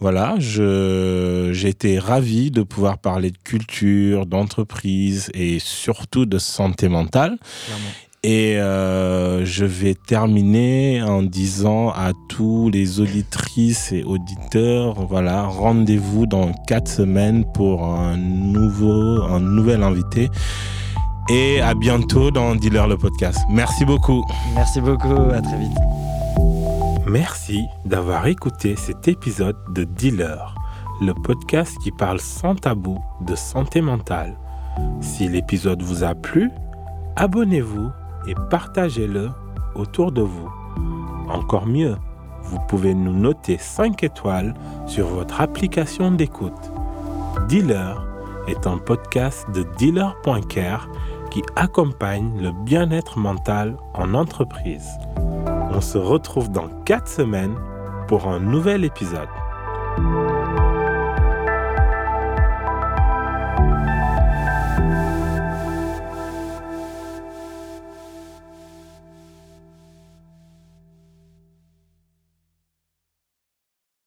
Voilà, j'ai été ravi de pouvoir parler de culture, d'entreprise et surtout de santé mentale. Et euh, je vais terminer en disant à tous les auditrices et auditeurs, voilà, rendez-vous dans quatre semaines pour un nouveau, un nouvel invité. Et à bientôt dans Dealer le podcast. Merci beaucoup. Merci beaucoup. À très vite. Merci d'avoir écouté cet épisode de Dealer, le podcast qui parle sans tabou de santé mentale. Si l'épisode vous a plu, abonnez-vous et partagez-le autour de vous. Encore mieux, vous pouvez nous noter 5 étoiles sur votre application d'écoute. Dealer est un podcast de dealer.care accompagne le bien-être mental en entreprise. On se retrouve dans 4 semaines pour un nouvel épisode.